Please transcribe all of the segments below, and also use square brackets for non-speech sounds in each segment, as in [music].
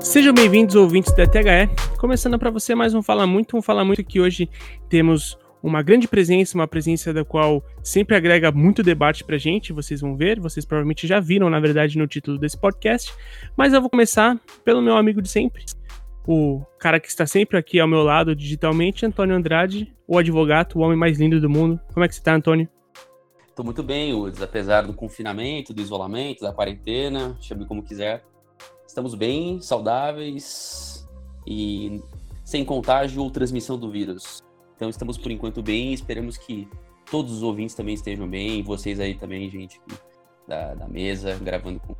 Sejam bem-vindos, ouvintes da THE. Começando para você mais um Fala Muito, um Fala Muito que hoje temos uma grande presença, uma presença da qual sempre agrega muito debate pra gente, vocês vão ver, vocês provavelmente já viram, na verdade, no título desse podcast, mas eu vou começar pelo meu amigo de sempre, o cara que está sempre aqui ao meu lado digitalmente, Antônio Andrade, o advogado, o homem mais lindo do mundo. Como é que você tá, Antônio? Tô muito bem, Uds, apesar do confinamento, do isolamento, da quarentena, chame como quiser. Estamos bem, saudáveis e sem contágio ou transmissão do vírus. Então estamos por enquanto bem e esperamos que todos os ouvintes também estejam bem, e vocês aí também, gente, da, da mesa, gravando com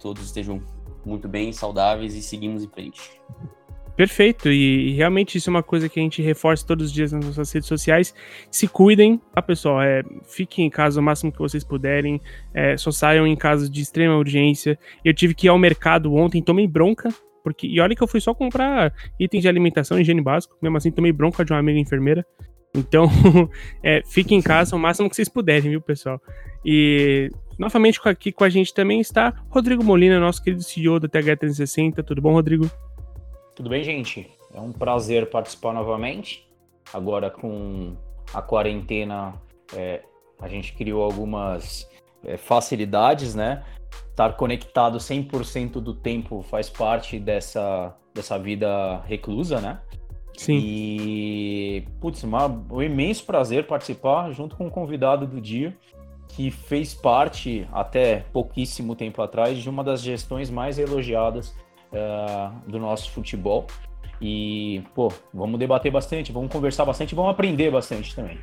todos estejam muito bem, saudáveis e seguimos em frente. Perfeito, e, realmente isso é uma coisa que a gente reforça todos os dias nas nossas redes sociais. Se cuidem, tá, pessoal? É, fiquem em casa o máximo que vocês puderem, é, só saiam em casos de extrema urgência. Eu tive que ir ao mercado ontem, tomei bronca, porque. E olha que eu fui só comprar itens de alimentação higiene básico, mesmo assim tomei bronca de uma amiga enfermeira. Então, [laughs] é, fiquem em casa o máximo que vocês puderem, viu, pessoal? E novamente aqui com a gente também está Rodrigo Molina, nosso querido CEO da TH360. Tudo bom, Rodrigo? Tudo bem, gente? É um prazer participar novamente. Agora com a quarentena, é, a gente criou algumas é, facilidades, né? Estar conectado 100% do tempo faz parte dessa, dessa vida reclusa, né? Sim. E, putz, uma, um imenso prazer participar junto com o convidado do dia, que fez parte, até pouquíssimo tempo atrás, de uma das gestões mais elogiadas uh, do nosso futebol. E, pô, vamos debater bastante, vamos conversar bastante, vamos aprender bastante também.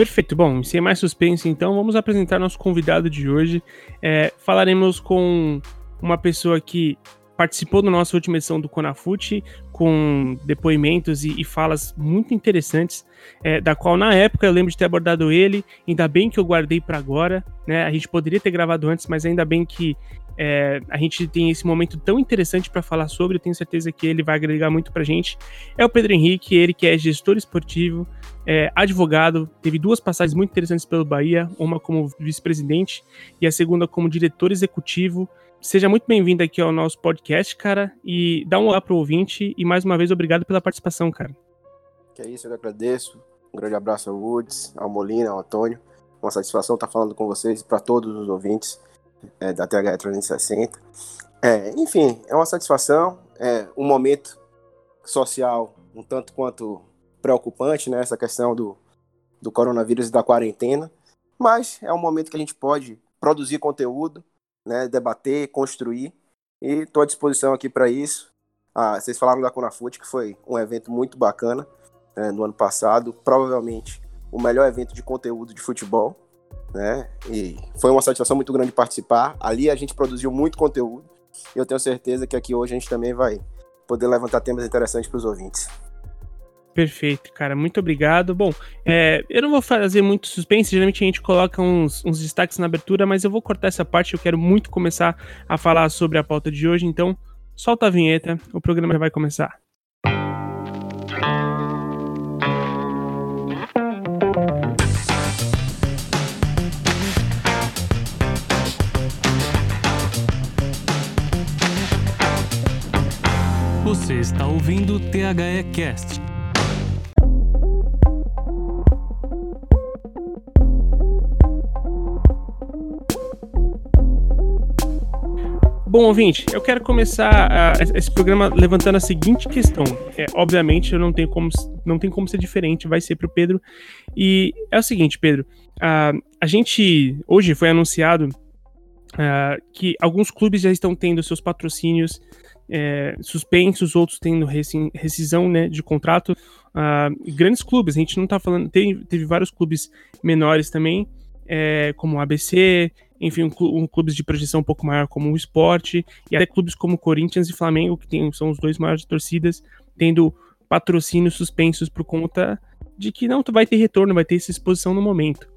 Perfeito. Bom, sem mais suspense, então, vamos apresentar nosso convidado de hoje. É, falaremos com uma pessoa que participou da nossa última edição do Conafute, com depoimentos e, e falas muito interessantes, é, da qual na época eu lembro de ter abordado ele, ainda bem que eu guardei para agora, né? A gente poderia ter gravado antes, mas ainda bem que é, a gente tem esse momento tão interessante para falar sobre, eu tenho certeza que ele vai agregar muito para gente. É o Pedro Henrique, ele que é gestor esportivo, é, advogado, teve duas passagens muito interessantes pelo Bahia, uma como vice-presidente e a segunda como diretor executivo. Seja muito bem-vindo aqui ao nosso podcast, cara, e dá um olá pro ouvinte e mais uma vez obrigado pela participação, cara. Que é isso, eu agradeço. Um grande abraço ao Woods, ao Molina, ao Antônio. Uma satisfação estar falando com vocês e para todos os ouvintes é, da TH 360. É, enfim, é uma satisfação, é um momento social um tanto quanto preocupante, né, essa questão do, do coronavírus e da quarentena, mas é um momento que a gente pode produzir conteúdo, né, debater, construir, e estou à disposição aqui para isso. Ah, vocês falaram da Conafute, que foi um evento muito bacana né, no ano passado, provavelmente o melhor evento de conteúdo de futebol né? E foi uma satisfação muito grande participar. Ali a gente produziu muito conteúdo e eu tenho certeza que aqui hoje a gente também vai poder levantar temas interessantes para os ouvintes. Perfeito, cara. Muito obrigado. Bom, é, eu não vou fazer muito suspense, geralmente a gente coloca uns, uns destaques na abertura, mas eu vou cortar essa parte. Eu quero muito começar a falar sobre a pauta de hoje, então solta a vinheta, o programa já vai começar. Você está ouvindo o THE Cast. Bom, ouvinte, eu quero começar a, esse programa levantando a seguinte questão. É, obviamente, eu não tenho como, não tem como ser diferente, vai ser para o Pedro. E é o seguinte, Pedro, a, a gente hoje foi anunciado que alguns clubes já estão tendo seus patrocínios é, suspensos, outros tendo rescisão né, de contrato. Grandes clubes, a gente não está falando. Teve, teve, vários clubes menores também, é, como o ABC, enfim, um, um, clubes de projeção um pouco maior como o Esporte, e até clubes como Corinthians e Flamengo, que tem, são os dois maiores torcidas, tendo patrocínios suspensos por conta de que não vai ter retorno, vai ter essa exposição no momento.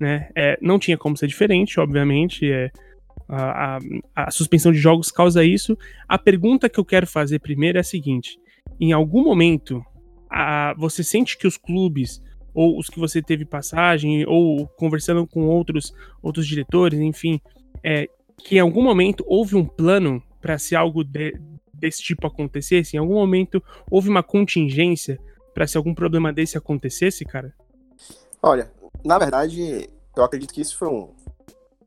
Né? É, não tinha como ser diferente, obviamente. É, A, a, a, suspensão de jogos causa isso. A pergunta que eu quero fazer primeiro é a seguinte: em algum momento, a, você sente que os clubes, ou os que você teve passagem, ou conversando com outros, outros diretores, enfim, é, que em algum momento houve um plano para se algo de, desse tipo acontecesse? Em algum momento houve uma contingência para se algum problema desse acontecesse, cara? Olha, na verdade, eu acredito que isso foi um,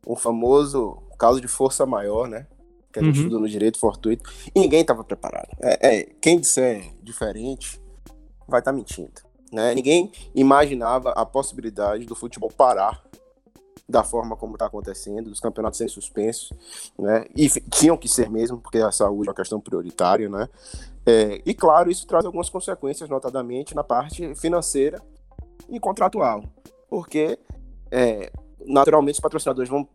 um famoso caso de força maior, né? Que a gente uhum. no direito fortuito. E ninguém estava preparado. É, é, quem disser diferente vai estar tá mentindo. Né? Ninguém imaginava a possibilidade do futebol parar da forma como está acontecendo, dos campeonatos serem suspensos, né? E tinham que ser mesmo, porque a saúde é uma questão prioritária, né? É, e claro, isso traz algumas consequências, notadamente na parte financeira e contratual, porque é, naturalmente os patrocinadores vão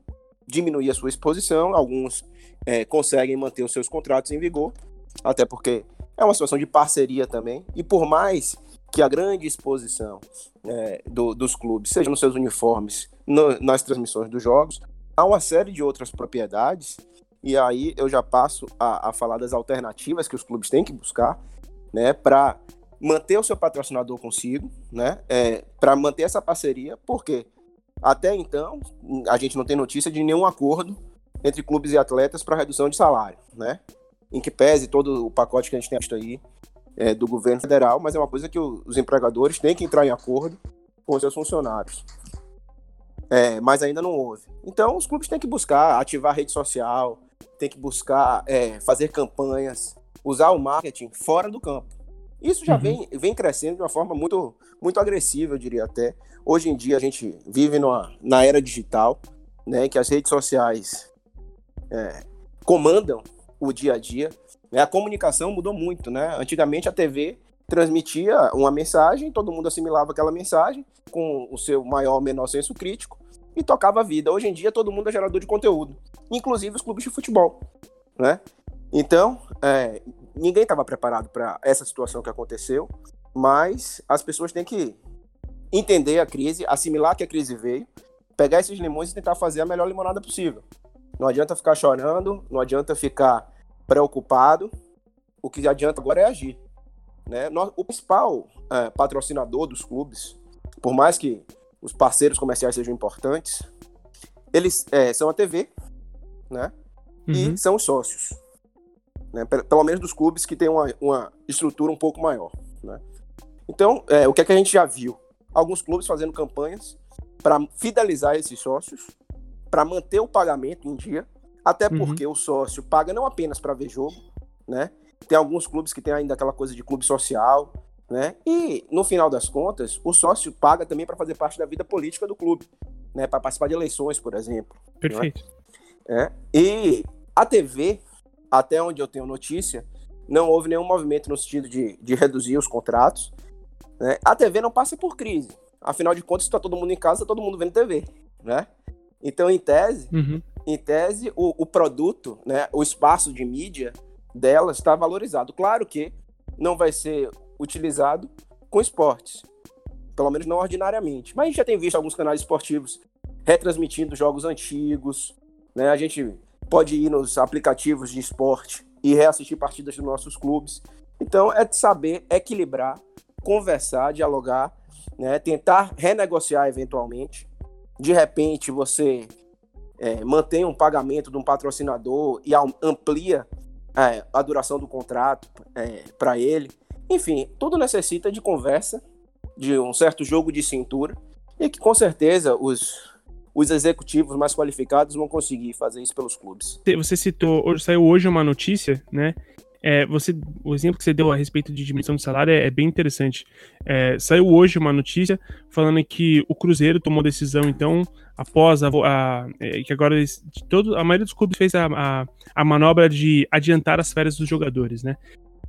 diminuir a sua exposição, alguns é, conseguem manter os seus contratos em vigor, até porque é uma situação de parceria também, e por mais que a grande exposição é, do, dos clubes seja nos seus uniformes, no, nas transmissões dos jogos, há uma série de outras propriedades, e aí eu já passo a, a falar das alternativas que os clubes têm que buscar, né, para manter o seu patrocinador consigo, né, é, para manter essa parceria, porque até então a gente não tem notícia de nenhum acordo entre clubes e atletas para redução de salário, né, em que pese todo o pacote que a gente tem visto aí é, do governo federal, mas é uma coisa que os empregadores têm que entrar em acordo com seus funcionários. É, mas ainda não houve. Então, os clubes têm que buscar ativar a rede social, tem que buscar é, fazer campanhas, usar o marketing fora do campo. Isso já uhum. vem, vem crescendo de uma forma muito, muito agressiva, eu diria até. Hoje em dia a gente vive numa, na era digital, né, que as redes sociais é, comandam o dia a dia. Né? A comunicação mudou muito, né? Antigamente a TV transmitia uma mensagem, todo mundo assimilava aquela mensagem com o seu maior ou menor senso crítico e tocava a vida. Hoje em dia todo mundo é gerador de conteúdo, inclusive os clubes de futebol, né? Então, é, ninguém estava preparado para essa situação que aconteceu, mas as pessoas têm que entender a crise, assimilar que a crise veio, pegar esses limões e tentar fazer a melhor limonada possível. Não adianta ficar chorando, não adianta ficar preocupado. O que adianta agora é agir. Né? O principal é, patrocinador dos clubes, por mais que os parceiros comerciais sejam importantes, eles é, são a TV né? Uhum. e são os sócios. Né? Pelo menos dos clubes que têm uma, uma estrutura um pouco maior. Né? Então, é, o que, é que a gente já viu? Alguns clubes fazendo campanhas para fidelizar esses sócios, para manter o pagamento em dia, até uhum. porque o sócio paga não apenas para ver jogo, né? Tem alguns clubes que tem ainda aquela coisa de clube social, né? E no final das contas, o sócio paga também para fazer parte da vida política do clube, né? Para participar de eleições, por exemplo. É? Perfeito. É? E a TV, até onde eu tenho notícia, não houve nenhum movimento no sentido de, de reduzir os contratos. Né? A TV não passa por crise. Afinal de contas, está todo mundo em casa, tá todo mundo vendo TV, né? Então, em tese, uhum em tese, o, o produto, né, o espaço de mídia dela está valorizado. Claro que não vai ser utilizado com esportes, pelo menos não ordinariamente. Mas a gente já tem visto alguns canais esportivos retransmitindo jogos antigos, né? A gente pode ir nos aplicativos de esporte e reassistir partidas dos nossos clubes. Então é de saber equilibrar, conversar, dialogar, né? tentar renegociar eventualmente. De repente você é, mantém um pagamento de um patrocinador e amplia é, a duração do contrato é, para ele. Enfim, tudo necessita de conversa, de um certo jogo de cintura, e que com certeza os, os executivos mais qualificados vão conseguir fazer isso pelos clubes. Você citou, saiu hoje uma notícia, né? É, você, o exemplo que você deu a respeito de diminuição de salário é, é bem interessante. É, saiu hoje uma notícia falando que o Cruzeiro tomou decisão, então, após a, a é, que agora eles, todo, a maioria dos clubes fez a, a, a, manobra de adiantar as férias dos jogadores, né?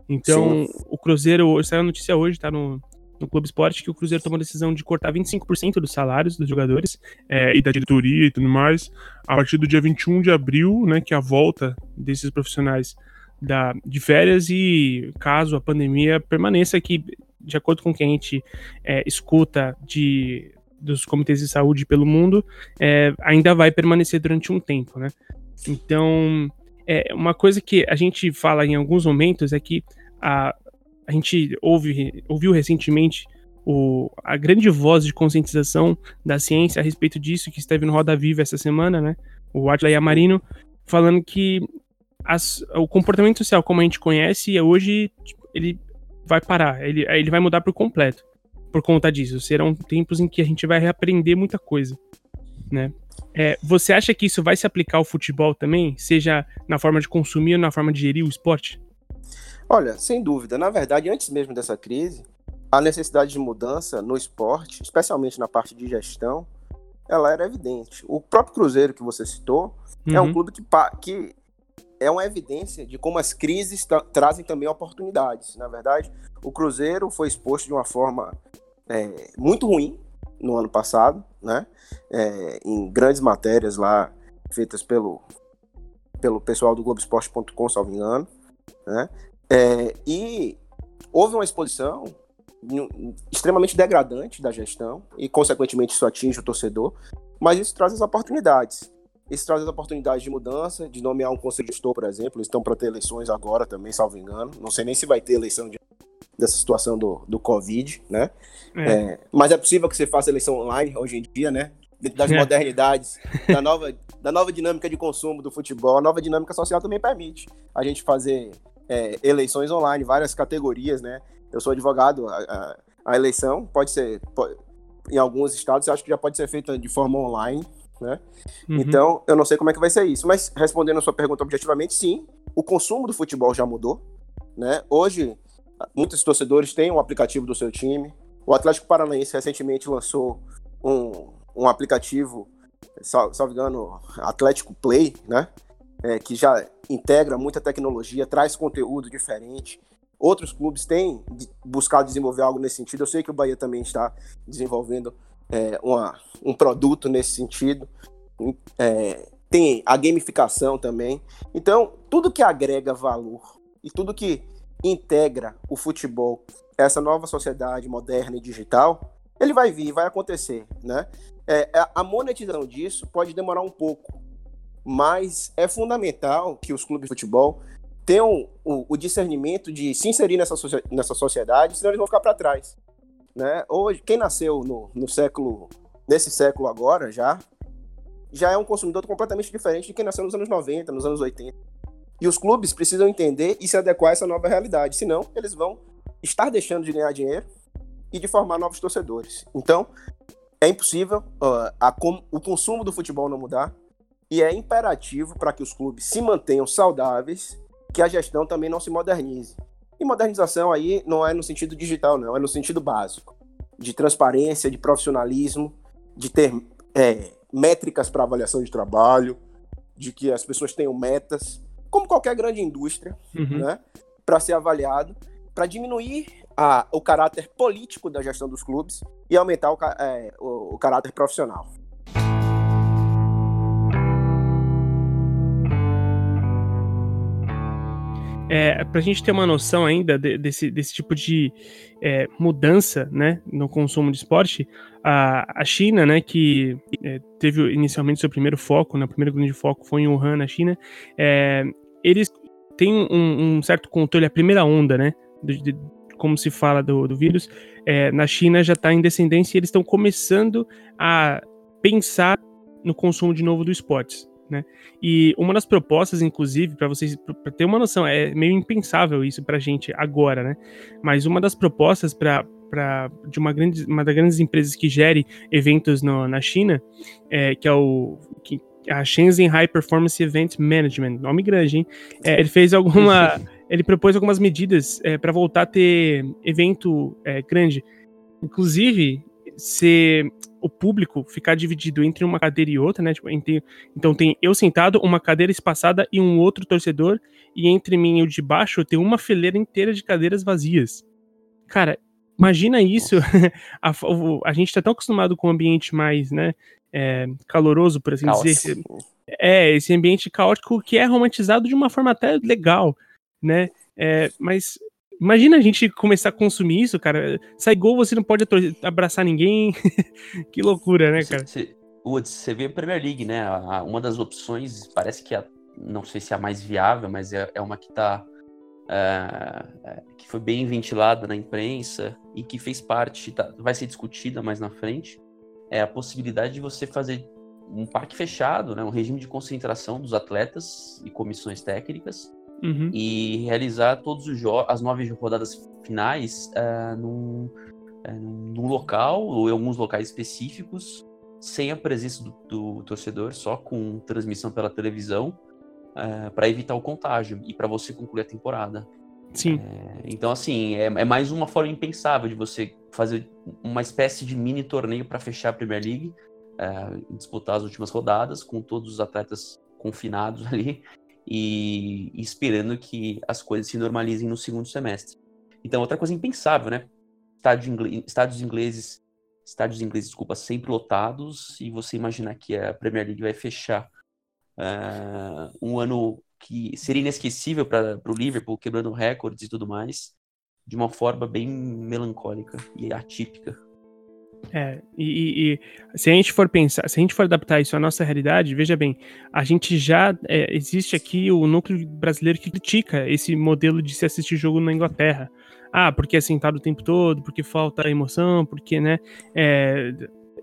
Então, Sim. o Cruzeiro, saiu a notícia hoje, tá no, no Clube Esporte, que o Cruzeiro tomou a decisão de cortar 25% dos salários dos jogadores é, e da diretoria e tudo mais, a partir do dia 21 de abril, né, que é a volta desses profissionais da, de férias e caso a pandemia permaneça aqui, de acordo com o que a gente é, escuta de dos comitês de saúde pelo mundo, é, ainda vai permanecer durante um tempo, né? Então, é uma coisa que a gente fala em alguns momentos é que a, a gente ouve, ouviu recentemente o, a grande voz de conscientização da ciência a respeito disso, que esteve no Roda Viva essa semana, né? O Atila Yamarino, falando que as, o comportamento social como a gente conhece hoje, tipo, ele vai parar, ele, ele vai mudar por completo por conta disso. Serão tempos em que a gente vai reaprender muita coisa, né? É, você acha que isso vai se aplicar ao futebol também, seja na forma de consumir ou na forma de gerir o esporte? Olha, sem dúvida. Na verdade, antes mesmo dessa crise, a necessidade de mudança no esporte, especialmente na parte de gestão, ela era evidente. O próprio Cruzeiro que você citou uhum. é um uhum. clube que, que é uma evidência de como as crises tra trazem também oportunidades. Na verdade, o Cruzeiro foi exposto de uma forma é, muito ruim no ano passado, né? É, em grandes matérias lá feitas pelo, pelo pessoal do Globoesporte.com, salvo engano, né? É, e houve uma exposição extremamente degradante da gestão e, consequentemente, isso atinge o torcedor, mas isso traz as oportunidades. Isso traz as oportunidades de mudança, de nomear um conselho gestor, por exemplo. Eles estão para ter eleições agora também, salvo engano. Não sei nem se vai ter eleição de dessa situação do, do Covid, né? É. É, mas é possível que você faça eleição online hoje em dia, né? Dentro das é. modernidades, da nova, da nova dinâmica de consumo do futebol, a nova dinâmica social também permite a gente fazer é, eleições online, várias categorias, né? Eu sou advogado, a, a, a eleição pode ser, pode, em alguns estados, eu acho que já pode ser feita de forma online, né? Uhum. Então, eu não sei como é que vai ser isso, mas respondendo a sua pergunta objetivamente, sim, o consumo do futebol já mudou, né? Hoje, Muitos torcedores têm um aplicativo do seu time. O Atlético Paranaense recentemente lançou um, um aplicativo, salvo engano, Atlético Play, né? É, que já integra muita tecnologia, traz conteúdo diferente. Outros clubes têm buscado desenvolver algo nesse sentido. Eu sei que o Bahia também está desenvolvendo é, uma, um produto nesse sentido. É, tem a gamificação também. Então, tudo que agrega valor e tudo que integra o futebol essa nova sociedade moderna e digital, ele vai vir, vai acontecer, né? É, a monetização disso pode demorar um pouco, mas é fundamental que os clubes de futebol tenham o, o discernimento de se inserir nessa, nessa sociedade, senão eles vão ficar para trás, né? Hoje, quem nasceu no, no século, nesse século agora já, já é um consumidor completamente diferente de quem nasceu nos anos 90, nos anos 80. E os clubes precisam entender e se adequar a essa nova realidade, senão eles vão estar deixando de ganhar dinheiro e de formar novos torcedores. Então, é impossível uh, a, o consumo do futebol não mudar e é imperativo para que os clubes se mantenham saudáveis que a gestão também não se modernize. E modernização aí não é no sentido digital, não, é no sentido básico, de transparência, de profissionalismo, de ter é, métricas para avaliação de trabalho, de que as pessoas tenham metas como qualquer grande indústria, uhum. né, para ser avaliado, para diminuir a, o caráter político da gestão dos clubes e aumentar o, é, o, o caráter profissional. É, para a gente ter uma noção ainda de, desse, desse tipo de é, mudança né, no consumo de esporte, a, a China, né, que é, teve inicialmente seu primeiro foco, né, o primeiro grande foco foi em Wuhan, na China, é, eles têm um, um, certo controle, a primeira onda, né? De, de, como se fala do, do vírus, é, na China já está em descendência e eles estão começando a pensar no consumo de novo do esportes. Né? E uma das propostas, inclusive, para vocês pra ter uma noção, é meio impensável isso para a gente agora, né? Mas uma das propostas para de uma, grande, uma das grandes empresas que gere eventos no, na China, é, que é o que, a Shenzhen High Performance Event Management, nome grande, hein? É, ele fez alguma. [laughs] ele propôs algumas medidas é, para voltar a ter evento é, grande. Inclusive, se o público ficar dividido entre uma cadeira e outra, né? Tipo, entre, então tem eu sentado, uma cadeira espaçada e um outro torcedor, e entre mim e o de baixo tem uma fileira inteira de cadeiras vazias. Cara, imagina isso. [laughs] a, a, gente tá tão acostumado com um ambiente mais, né? é, caloroso, por assim Caos. dizer. É, esse ambiente caótico que é romantizado de uma forma até legal, né? É, mas imagina a gente começar a consumir isso, cara. Sai gol, você não pode abraçar ninguém. [laughs] que loucura, né, cara? Woods, você vê a Premier League, né? uma das opções, parece que a, não sei se é a mais viável, mas é, é uma que tá. É, é, que foi bem ventilada na imprensa e que fez parte, tá, vai ser discutida mais na frente, é a possibilidade de você fazer um parque fechado, né, um regime de concentração dos atletas e comissões técnicas uhum. e realizar todos os as nove rodadas finais uh, num, uh, num local ou em alguns locais específicos sem a presença do, do torcedor, só com transmissão pela televisão, uh, é, para evitar o contágio e para você concluir a temporada. Sim. É, então, assim, é, é, mais uma forma impensável de você fazer uma espécie de mini torneio para fechar a Premier League, é, disputar as últimas rodadas com todos os atletas confinados [laughs] ali e, esperando que as coisas se normalizem no segundo semestre. Então, outra coisa impensável, né? Estádio inglês, estádios ingleses estádios ingleses, desculpa, sempre lotados, e você imaginar que a Premier League vai fechar uh, um ano que seria inesquecível para o Liverpool, quebrando recordes e tudo mais, de uma forma bem melancólica e atípica. É, e, e, se a gente for pensar, se a gente for adaptar isso à nossa realidade, veja bem, a gente já é, existe aqui o núcleo brasileiro que critica esse modelo de se assistir jogo na Inglaterra. Ah, porque é sentado o tempo todo, porque falta emoção, porque, né? É,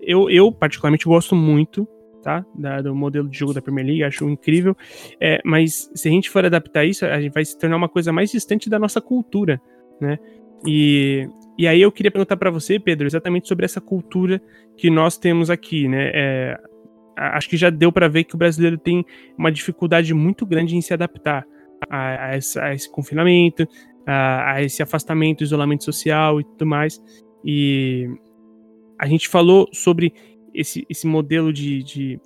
eu, eu, particularmente, gosto muito tá? Da, do modelo de jogo da Premier League, acho incrível. É, mas se a gente for adaptar isso, a gente vai se tornar uma coisa mais distante da nossa cultura, né? E, e aí eu queria perguntar para você, Pedro, exatamente sobre essa cultura que nós temos aqui, né? É, acho que já deu para ver que o brasileiro tem uma dificuldade muito grande em se adaptar a, a, esse, a esse, confinamento, a, a, esse afastamento, isolamento social e tudo mais. E a gente falou sobre esse, esse modelo de, de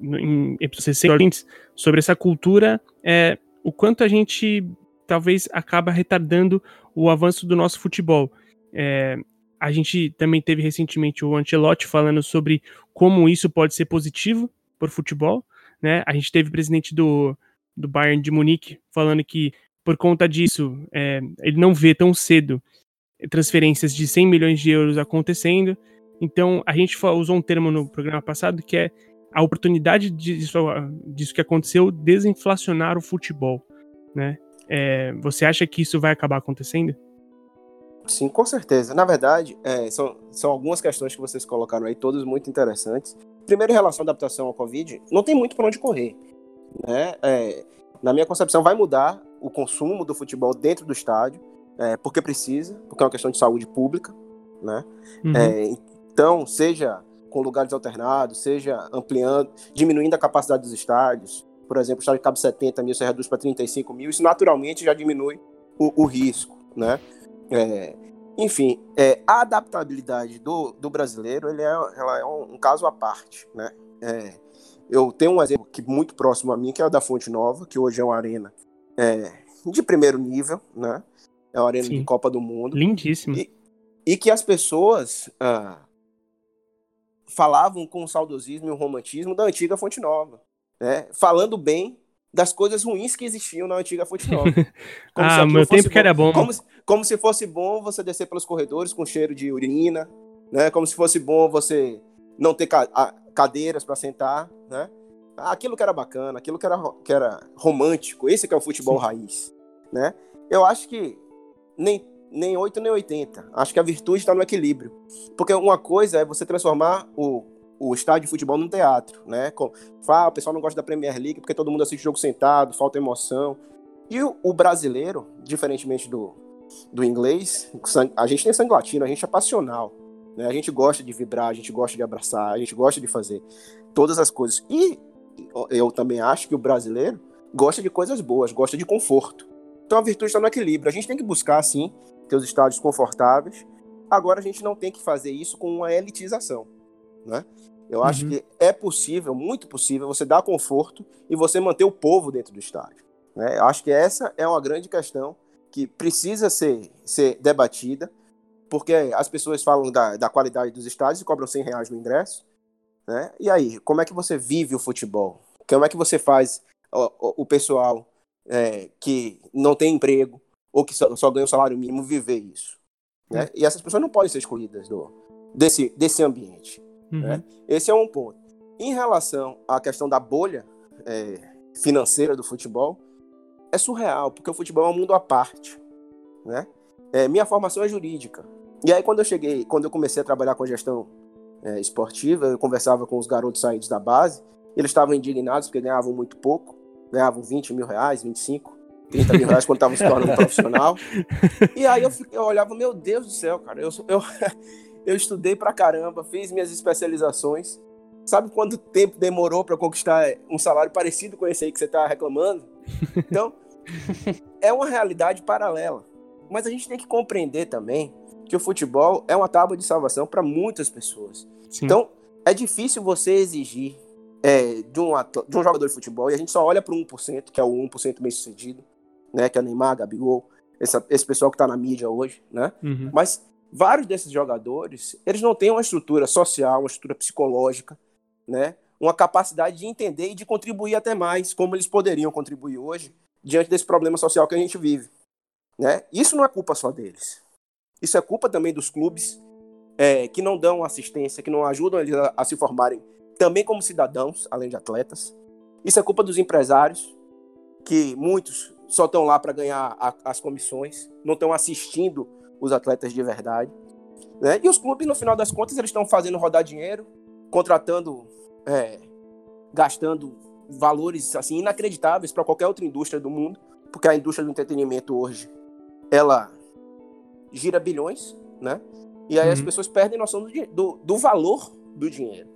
em episódios recentes, sobre essa cultura, é, o quanto a gente talvez acaba retardando o avanço do nosso futebol. É, a gente também teve recentemente o Ancelotti falando sobre como isso pode ser positivo para o futebol. Né? A gente teve o presidente do, do Bayern de Munique falando que por conta disso, é, ele não vê tão cedo transferências de 100 milhões de euros acontecendo. Então, a gente usou um termo no programa passado que é a oportunidade disso, disso que aconteceu desinflacionar o futebol, né? É, você acha que isso vai acabar acontecendo? Sim, com certeza. Na verdade, é, são, são algumas questões que vocês colocaram aí, todas muito interessantes. Primeiro, em relação à adaptação ao Covid, não tem muito para onde correr. Né? É, na minha concepção, vai mudar o consumo do futebol dentro do estádio, é, porque precisa, porque é uma questão de saúde pública, né? Uhum. É, então, seja com lugares alternados, seja ampliando, diminuindo a capacidade dos estádios, por exemplo, o estádio cabe 70 mil, você reduz para 35 mil, isso naturalmente já diminui o, o risco, né? É, enfim, é, a adaptabilidade do, do brasileiro ele é, ela é um, um caso à parte, né? É, eu tenho um exemplo que muito próximo a mim, que é o da Fonte Nova, que hoje é uma arena é, de primeiro nível, né? É uma arena Sim. de Copa do Mundo. Lindíssimo. E, e que as pessoas ah, falavam com o saudosismo e o romantismo da antiga Fonte Nova, né? Falando bem das coisas ruins que existiam na antiga Fonte Nova. [laughs] ah, meu tempo bom, que era bom. Como, como se fosse bom você descer pelos corredores com cheiro de urina, né? Como se fosse bom você não ter ca cadeiras para sentar, né? aquilo que era bacana, aquilo que era, que era romântico, esse que é o futebol Sim. raiz, né? Eu acho que nem, nem 8 nem 80. Acho que a virtude está no equilíbrio. Porque uma coisa é você transformar o, o estádio de futebol num teatro, né? Fala, o pessoal não gosta da Premier League porque todo mundo assiste jogo sentado, falta emoção. E o, o brasileiro, diferentemente do, do inglês, a gente tem sangue latino, a gente é passional. Né? A gente gosta de vibrar, a gente gosta de abraçar, a gente gosta de fazer todas as coisas. E eu também acho que o brasileiro gosta de coisas boas, gosta de conforto. Então a virtude está no equilíbrio. A gente tem que buscar, sim, ter os estádios confortáveis. Agora a gente não tem que fazer isso com uma elitização, né? Eu acho uhum. que é possível, muito possível, você dar conforto e você manter o povo dentro do estádio. Né? Eu acho que essa é uma grande questão que precisa ser, ser debatida, porque as pessoas falam da, da qualidade dos estádios e cobram 100 reais no ingresso, né? E aí, como é que você vive o futebol? Como é que você faz o, o pessoal é, que não tem emprego ou que só, só ganha o salário mínimo viver isso? Né? É. E essas pessoas não podem ser excluídas do, desse, desse ambiente. Uhum. Né? Esse é um ponto. em relação à questão da bolha é, financeira do futebol, é surreal, porque o futebol é um mundo à parte, né? É, minha formação é jurídica. E aí, quando eu cheguei, quando eu comecei a trabalhar com gestão é, esportiva, eu conversava com os garotos saídos da base, eles estavam indignados porque ganhavam muito pouco, ganhavam 20 mil reais, 25, 30 mil reais quando estavam se tornando profissional. [laughs] E aí eu, eu olhava, meu Deus do céu, cara, eu, eu, eu estudei pra caramba, fiz minhas especializações. Sabe quanto tempo demorou para conquistar um salário parecido com esse aí que você está reclamando? [laughs] Então, é uma realidade paralela. Mas a gente tem que compreender também que o futebol é uma tábua de salvação para muitas pessoas. Sim. Então, é difícil você exigir é, de, um de um jogador de futebol, e a gente só olha para o 1%, que é o 1% bem sucedido, né, que é o Neymar, Gabigol, essa, esse pessoal que está na mídia hoje, né? Uhum. Mas vários desses jogadores, eles não têm uma estrutura social, uma estrutura psicológica, né? Uma capacidade de entender e de contribuir até mais, como eles poderiam contribuir hoje, diante desse problema social que a gente vive. Né? Isso não é culpa só deles. Isso é culpa também dos clubes é, que não dão assistência, que não ajudam eles a, a, se formarem também como cidadãos, além de atletas. Isso é culpa dos empresários, que muitos só estão lá para ganhar a, as comissões, não estão assistindo os atletas de verdade. Né? E os clubes, no final das contas, eles estão fazendo rodar dinheiro, contratando, é, gastando valores assim inacreditáveis para qualquer outra indústria do mundo, porque a indústria do entretenimento hoje ela gira bilhões, né? E aí uhum. as pessoas perdem noção do, do, do valor do dinheiro.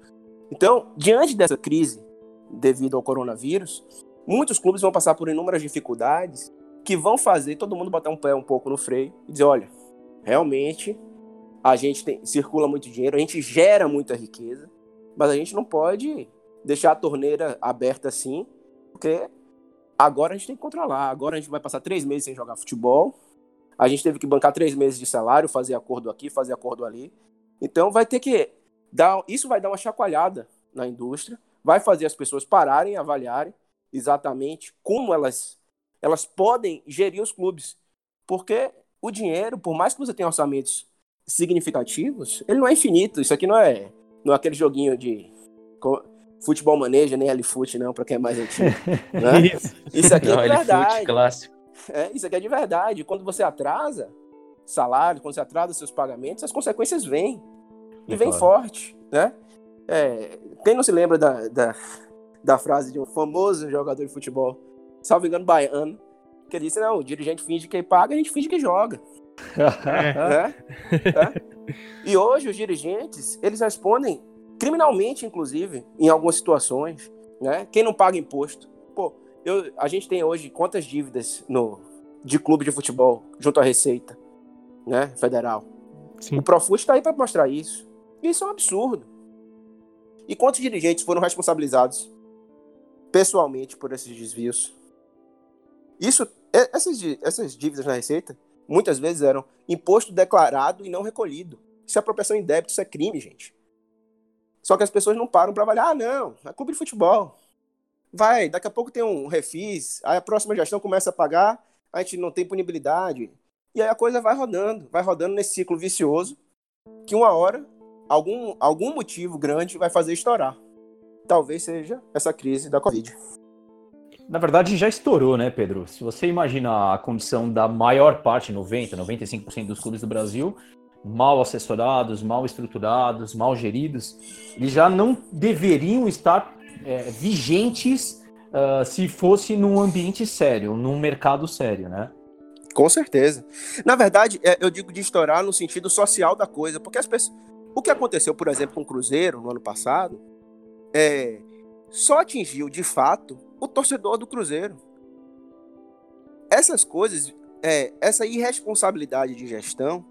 Então, diante dessa crise devido ao coronavírus, muitos clubes vão passar por inúmeras dificuldades que vão fazer todo mundo botar um pé um pouco no freio e dizer, olha, realmente a gente tem, circula muito dinheiro, a gente gera muita riqueza, mas a gente não pode deixar a torneira aberta assim, porque agora a gente tem que controlar. Agora a gente vai passar três meses sem jogar futebol, a gente teve que bancar três meses de salário, fazer acordo aqui, fazer acordo ali. Então vai ter que dar. Isso vai dar uma chacoalhada na indústria, vai fazer as pessoas pararem, avaliarem exatamente como elas, elas podem gerir os clubes. Porque o dinheiro, por mais que você tenha orçamentos significativos, ele não é infinito. Isso aqui não é, não é aquele joguinho de futebol maneja, nem Alifoot, não, para quem é mais antigo. [laughs] Né? Isso. Isso aqui é não, é de verdade. clássico. É, isso aqui é de verdade. Quando você atrasa salário, quando você atrasa seus pagamentos, as consequências vêm. E é vem claro. forte, né? É, quem não se lembra da, da, da, frase de um famoso jogador de futebol, salvo engano, baiano, que ele disse, não, o dirigente finge que paga, a gente finge que joga. é. é. E hoje os dirigentes, eles respondem criminalmente, inclusive, em algumas situações, né? Quem não paga imposto. Pô, eu, a gente tem hoje quantas dívidas no, de clube de futebol junto à Receita, né, federal. Sim. O Profut está aí para mostrar isso. Isso é um absurdo. E quantos dirigentes foram responsabilizados pessoalmente por esses desvios? Isso, essas, essas dívidas na Receita, muitas vezes eram imposto declarado e não recolhido. Isso é apropriação em débito, isso é crime, gente. Só que as pessoas não param para avaliar. Ah, não, é clube de futebol vai, daqui a pouco tem um refis, aí a próxima gestão começa a pagar, a gente não tem punibilidade. E aí a coisa vai rodando, vai rodando nesse ciclo vicioso, que uma hora, algum, algum motivo grande vai fazer estourar. Talvez seja essa crise da Covid. Na verdade, já estourou, né, Pedro? Se você imagina a condição da maior parte, 90%, 95% dos clubes do Brasil, mal assessorados, mal estruturados, mal geridos, eles já não deveriam estar é, vigentes uh, se fosse num ambiente sério, num mercado sério, né? Com certeza. Na verdade, é, eu digo de estourar no sentido social da coisa, porque as pessoas. O que aconteceu, por exemplo, com o Cruzeiro no ano passado, é, só atingiu de fato o torcedor do Cruzeiro. Essas coisas, é, essa irresponsabilidade de gestão,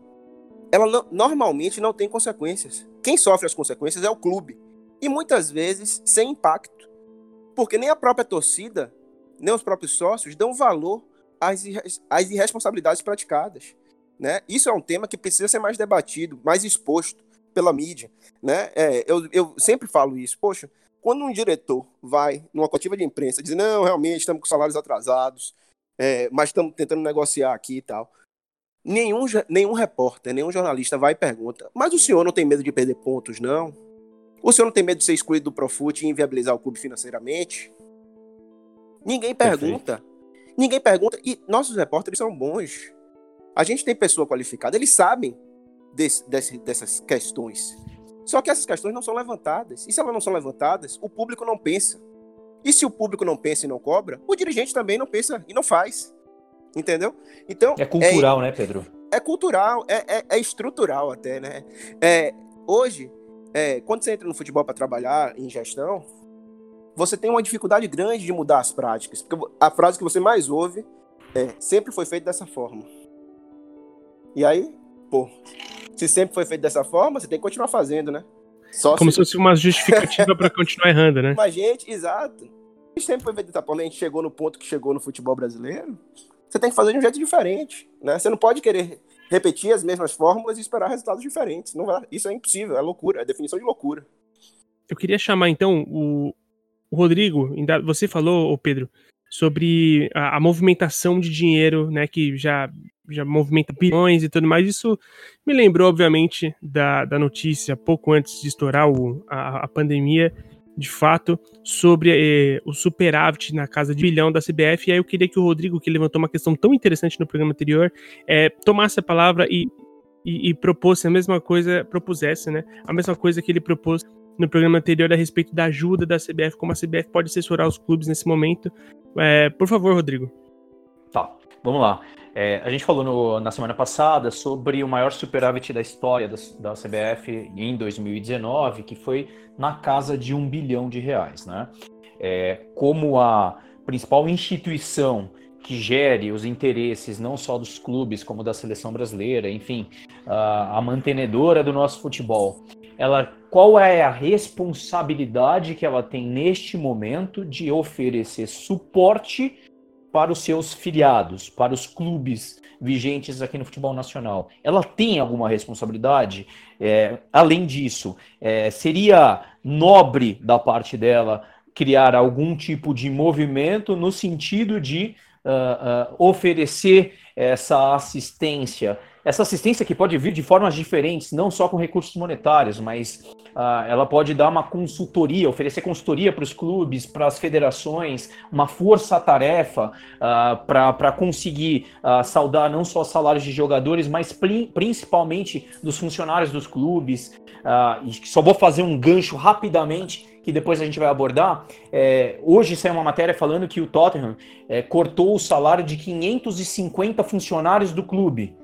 ela não, normalmente não tem consequências. Quem sofre as consequências é o clube e muitas vezes sem impacto, porque nem a própria torcida, nem os próprios sócios dão valor às, às irresponsabilidades praticadas. Né? Isso é um tema que precisa ser mais debatido, mais exposto pela mídia. Né? É, eu, eu sempre falo isso. Poxa, quando um diretor vai numa coletiva de imprensa diz não, realmente estamos com salários atrasados, é, mas estamos tentando negociar aqui e tal. Nenhum, nenhum repórter, nenhum jornalista vai e pergunta, mas o senhor não tem medo de perder pontos, não? O senhor não tem medo de ser excluído do Profut e inviabilizar o clube financeiramente? Ninguém pergunta. Perfeito. Ninguém pergunta. E nossos repórteres são bons. A gente tem pessoa qualificada, eles sabem desse, desse, dessas questões. Só que essas questões não são levantadas. E se elas não são levantadas, o público não pensa. E se o público não pensa e não cobra, o dirigente também não pensa e não faz. Entendeu? Então. É cultural, é, né, Pedro? É cultural, é, é, é estrutural até, né? É, hoje, é, quando você entra no futebol para trabalhar em gestão, você tem uma dificuldade grande de mudar as práticas. Porque a frase que você mais ouve é sempre foi feito dessa forma. E aí, pô, se sempre foi feito dessa forma, você tem que continuar fazendo, né? Só Como se fosse uma justificativa para continuar errando, né? Mas, gente, exato. Sempre foi feito dessa forma, a gente chegou no ponto que chegou no futebol brasileiro. Você tem que fazer de um jeito diferente, né? Você não pode querer repetir as mesmas fórmulas e esperar resultados diferentes. Não vai. Isso é impossível, é loucura, é definição de loucura. Eu queria chamar então o, o Rodrigo. Você falou, Pedro, sobre a, a, movimentação de dinheiro, né, que já já movimenta bilhões e tudo mais. Isso me lembrou, obviamente, da, da notícia pouco antes de estourar o, a, a pandemia, de fato, sobre eh, o superávit na casa de bilhão da CBF. E aí eu queria que o Rodrigo, que levantou uma questão tão interessante no programa anterior, eh, tomasse a palavra e, e, e propôs a mesma coisa, propusesse, né? A mesma coisa que ele propôs no programa anterior a respeito da ajuda da CBF, como a CBF pode assessorar os clubes nesse momento. É, por favor, Rodrigo. Vamos lá. É, a gente falou no, na semana passada sobre o maior superávit da história da, da, CBF em 2019, que foi na casa de um bilhão de reais. Né? É, como a principal instituição que gere os interesses não só dos clubes, como da seleção brasileira, enfim, a, a mantenedora do nosso futebol, ela qual é a responsabilidade que ela tem neste momento de oferecer suporte para os seus filiados, para os clubes vigentes aqui no futebol nacional. Ela tem alguma responsabilidade? É, além disso, é, seria nobre da parte dela criar algum tipo de movimento no sentido de uh, uh, oferecer essa assistência essa assistência que pode vir de formas diferentes, não só com recursos monetários, mas uh, ela pode dar uma consultoria, oferecer consultoria para os clubes, para as federações, uma força-tarefa uh, para conseguir uh, saudar não só salários de jogadores, mas principalmente dos funcionários dos clubes. e só vou fazer um gancho rapidamente que depois a gente vai abordar. É, hoje saiu uma matéria falando que o Tottenham é, cortou o salário de 550 funcionários do clube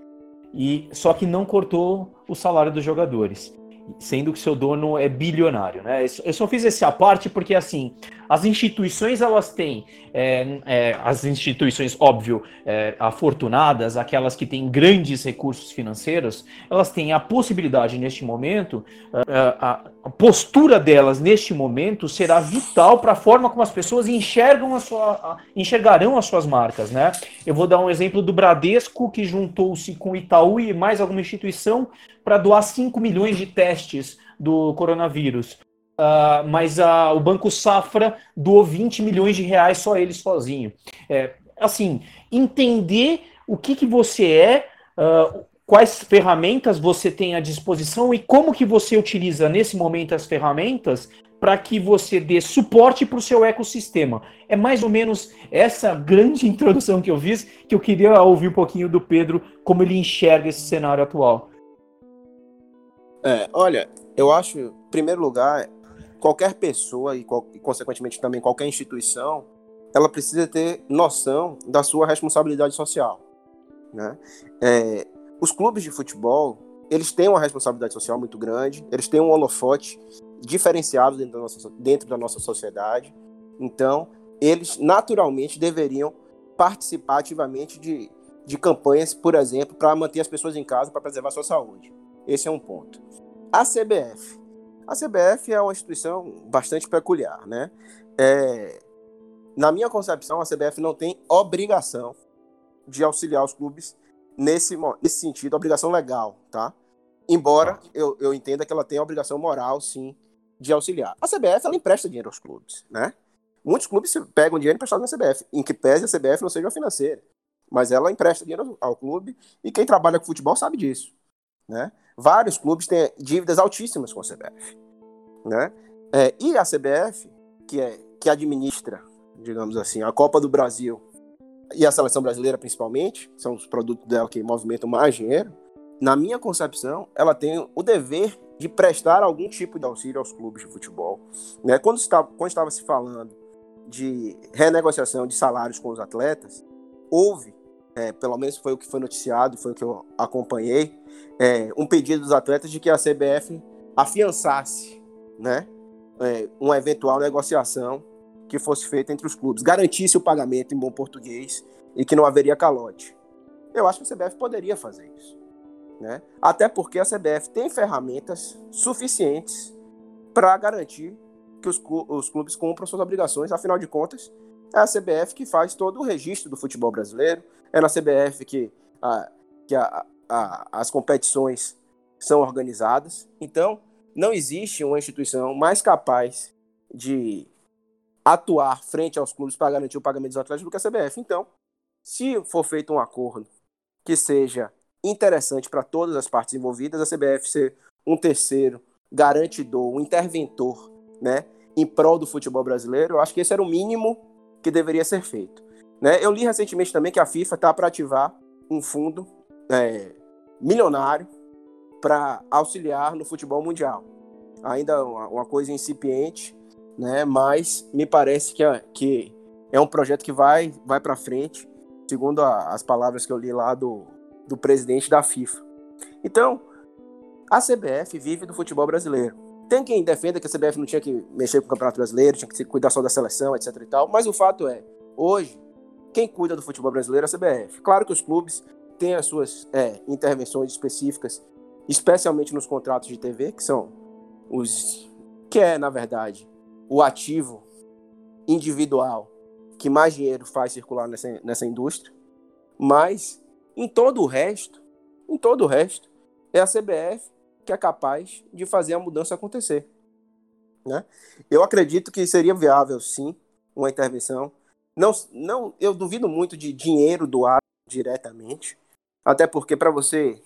e só que não cortou o salário dos jogadores, sendo que seu dono é bilionário, né? Eu só fiz essa parte porque assim as instituições elas têm é, é, as instituições óbvio é, afortunadas, aquelas que têm grandes recursos financeiros, elas têm a possibilidade neste momento é, a postura delas neste momento será vital para a forma como as pessoas enxergam a sua, enxergarão as suas marcas, né? Eu vou dar um exemplo do Bradesco que juntou-se com o Itaú e mais alguma instituição para doar 5 milhões de testes do coronavírus. Uh, mas uh, o Banco Safra doou 20 milhões de reais só ele sozinho. É, assim, entender o que, que você é, uh, quais ferramentas você tem à disposição e como que você utiliza nesse momento as ferramentas para que você dê suporte para o seu ecossistema. É mais ou menos essa grande [laughs] introdução que eu fiz, que eu queria ouvir um pouquinho do Pedro, como ele enxerga esse cenário atual. É, olha, eu acho, em primeiro lugar, qualquer pessoa e, consequentemente, também qualquer instituição, ela precisa ter noção da sua responsabilidade social. Né? É, os clubes de futebol, eles têm uma responsabilidade social muito grande, eles têm um holofote diferenciado dentro da nossa, dentro da nossa sociedade, então eles naturalmente deveriam participar ativamente de, de campanhas, por exemplo, para manter as pessoas em casa, para preservar sua saúde. Esse é um ponto. A CBF, a CBF é uma instituição bastante peculiar, né? É, na minha concepção, a CBF não tem obrigação de auxiliar os clubes nesse, nesse sentido, obrigação legal, tá? Embora eu, eu entenda que ela tem a obrigação moral, sim, de auxiliar. A CBF, ela empresta dinheiro aos clubes, né? Muitos clubes pegam dinheiro emprestado na CBF, em que pese a CBF não seja financeira. Mas ela empresta dinheiro ao clube e quem trabalha com futebol sabe disso, né? Vários clubes têm dívidas altíssimas com a CBF. né? É, e a CBF, que é que administra, digamos assim, a Copa do Brasil e a seleção brasileira principalmente, são os produtos dela que movimentam mais dinheiro. Na minha concepção, ela tem o dever de prestar algum tipo de auxílio aos clubes de futebol. Né? Quando, estava, quando estava se falando de renegociação de salários com os atletas, houve, é, pelo menos foi o que foi noticiado, foi o que eu acompanhei, é, um pedido dos atletas de que a CBF afiançasse né, é, uma eventual negociação que fosse feita entre os clubes, garantisse o pagamento em bom português e que não haveria calote. Eu acho que a CBF poderia fazer isso. Né? Até porque a CBF tem ferramentas suficientes para garantir que os, os clubes cumpram suas obrigações, afinal de contas, é a CBF que faz todo o registro do futebol brasileiro, é na CBF que, a, que a, a, as competições são organizadas. Então, não existe uma instituição mais capaz de atuar frente aos clubes para garantir o pagamento dos atletas do que a CBF. Então, se for feito um acordo que seja interessante para todas as partes envolvidas, a CBF ser um terceiro garantidor, um interventor, né, em prol do futebol brasileiro, eu acho que esse era o mínimo que deveria ser feito. Né? Eu li recentemente também que a FIFA está para ativar um fundo é, milionário para auxiliar no futebol mundial. Ainda uma, uma, coisa incipiente, né? mas me parece que é, que é um projeto que vai, vai para frente, segundo a, as palavras que eu li lá do, do presidente da FIFA. Então, a CBF vive do futebol brasileiro. Tem quem defenda que a CBF não tinha que mexer com o Campeonato Brasileiro, tinha que cuidar só da seleção, etc e tal, mas o fato é, hoje, quem cuida do futebol brasileiro é a CBF. Claro que os clubes têm as suas é, intervenções específicas, especialmente nos contratos de TV, que são os que é, na verdade, o ativo individual que mais dinheiro faz circular nessa, nessa indústria. Mas em todo o resto, em todo o resto, é a CBF que é capaz de fazer a mudança acontecer. Né? Eu acredito que seria viável, sim, uma intervenção. Não, não, eu duvido muito de dinheiro doado diretamente, até porque para você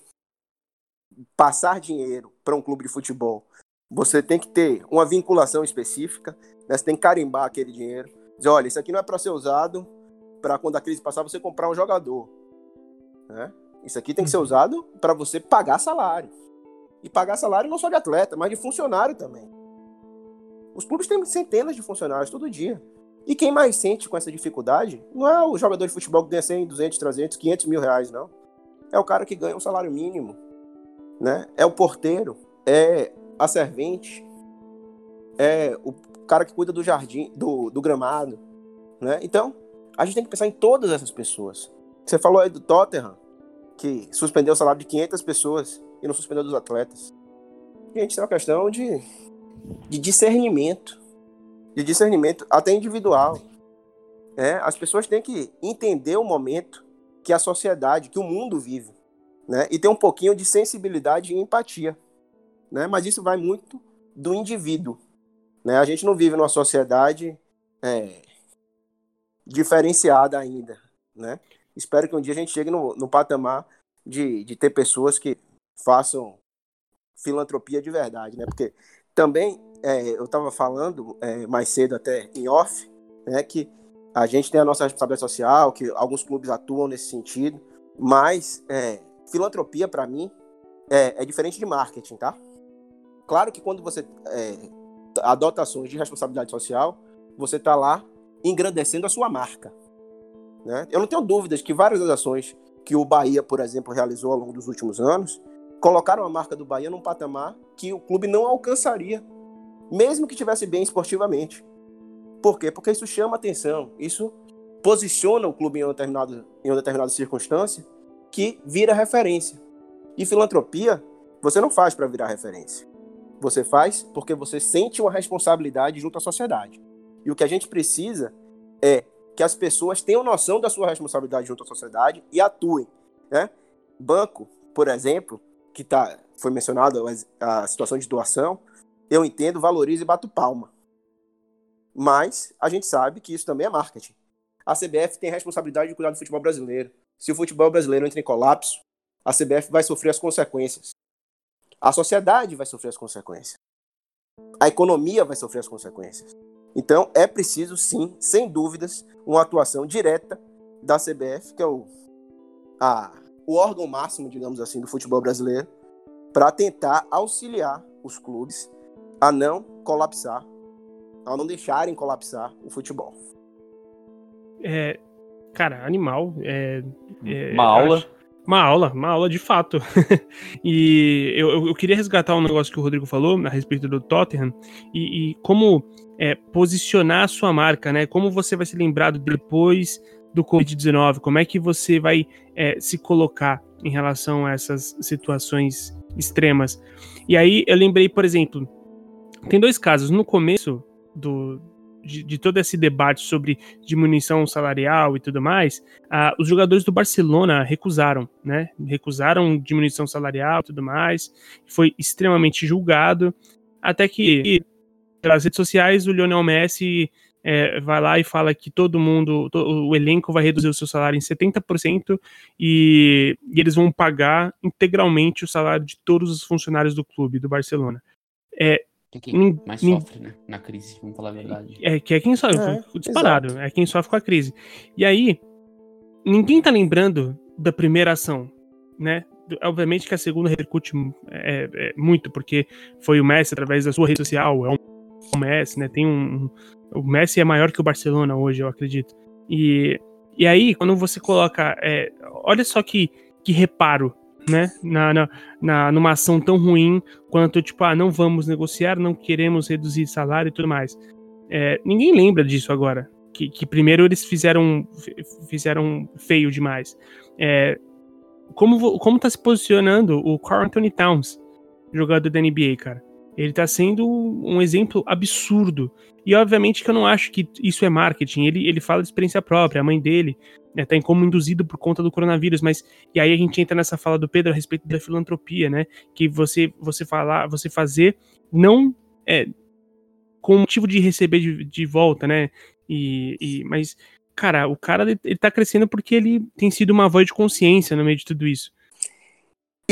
passar dinheiro para um clube de futebol, você tem que ter uma vinculação específica, né? você tem que carimbar aquele dinheiro, dizer, olha, isso aqui não é para ser usado para quando a crise passar você comprar um jogador. Né? Isso aqui tem que ser uhum. usado para você pagar salário. E pagar salário não só de atleta, mas de funcionário também. Os clubes têm centenas de funcionários todo dia. E quem mais sente com essa dificuldade não é o jogador de futebol que ganha 100, 200, 300, 500 mil reais, não. É o cara que ganha um salário mínimo. Né? É o porteiro, é a servente, é o cara que cuida do jardim, do, do gramado. Né? Então, a gente tem que pensar em todas essas pessoas. Você falou aí do Tottenham, que suspendeu o salário de 500 pessoas e não suspendeu dos atletas. Gente, isso é uma questão de, de discernimento. De discernimento até individual. É, as pessoas têm que entender o momento que a sociedade, que o mundo vive. Né? E ter um pouquinho de sensibilidade e empatia. Né? Mas isso vai muito do indivíduo. Né? A gente não vive numa sociedade é, diferenciada ainda. Né? espero que um dia a gente chegue no, no patamar de, de ter pessoas que façam filantropia de verdade, né? Porque também é, eu estava falando é, mais cedo até em off, né? Que a gente tem a nossa responsabilidade social, que alguns clubes atuam nesse sentido, mas é, filantropia para mim é, é, diferente de marketing, tá? Claro que quando você é, adota ações de responsabilidade social, você está lá engrandecendo a sua marca. Né? Eu não tenho dúvidas que várias das ações que o Bahia, por exemplo, realizou ao longo dos últimos anos colocaram a marca do Bahia num patamar que o clube não alcançaria, mesmo que tivesse bem esportivamente. Por quê? Porque isso chama atenção, isso posiciona o clube em uma determinada, em uma determinada circunstância que vira referência. E filantropia você não faz para virar referência. Você faz porque você sente uma responsabilidade junto à sociedade. E o que a gente precisa é que as pessoas tenham noção da sua responsabilidade junto à sociedade e atuem. Né? Banco, por exemplo, que tá, foi mencionado a, a situação de doação, eu entendo, valorizo e bato palma. Mas a gente sabe que isso também é marketing. A CBF tem a responsabilidade de cuidar do futebol brasileiro. Se o futebol brasileiro entra em colapso, a CBF vai sofrer as consequências. A sociedade vai sofrer as consequências. a economia vai sofrer as consequências. Então, é preciso, sim, sem dúvidas, uma atuação direta da CBF, que é o, a, o órgão máximo, digamos assim, do futebol brasileiro, para tentar auxiliar os clubes a não colapsar, a não deixarem colapsar o futebol. É, cara, animal. É, é, Uma aula. acho- uma aula, uma aula de fato. [laughs] e eu, eu- queria resgatar um negócio que o Rodrigo falou a respeito do Tottenham e, e como é, posicionar a sua marca, né? Como você vai ser lembrado depois do Covid-19? Como é que você vai é, se colocar em relação a essas situações extremas? E aí eu lembrei, por exemplo, tem dois casos. No começo do, de, de todo esse debate sobre diminuição salarial e tudo mais, ah, os jogadores do Barcelona recusaram, né? Recusaram diminuição salarial e tudo mais. Foi extremamente julgado. Até que, pelas redes sociais, o Lionel Messi é, vai lá e fala que todo mundo, to- o elenco vai reduzir o seu salário em 70% e, e eles vão pagar integralmente o salário de todos os funcionários do clube, do Barcelona. Que é quem Nin- mais nin- sofre, né? Na crise, vamos falar a verdade. É, que é quem sofre, É, disparado, é quem sofre com a crise. E aí, ninguém tá lembrando da primeira ação, né? Obviamente que a segunda repercute é, é, muito, porque foi o Messi através da sua rede social, é um, um Messi, né? Tem um, um- O Messi é maior que o Barcelona hoje, eu acredito. E, e aí, quando você coloca. é, olha só que, que reparo, né? Na, na, na, numa ação tão ruim quanto, tipo, ah, não vamos negociar, não queremos reduzir salário e tudo mais. É, ninguém lembra disso agora. Que, que primeiro eles fizeram, fizeram feio demais. É, como, como tá se posicionando o Carl Anthony Towns, jogador da NBA, cara? Ele tá sendo um exemplo absurdo. E obviamente que eu não acho que isso é marketing. Ele, ele fala de experiência própria, a mãe dele né, tá em como induzido por conta do coronavírus, mas e aí a gente entra nessa fala do Pedro a respeito da filantropia, né? Que você você falar, você fazer não é com motivo de receber de, de volta, né? E, e- mas cara, o cara ele, ele tá crescendo porque ele tem sido uma voz de consciência no meio de tudo isso.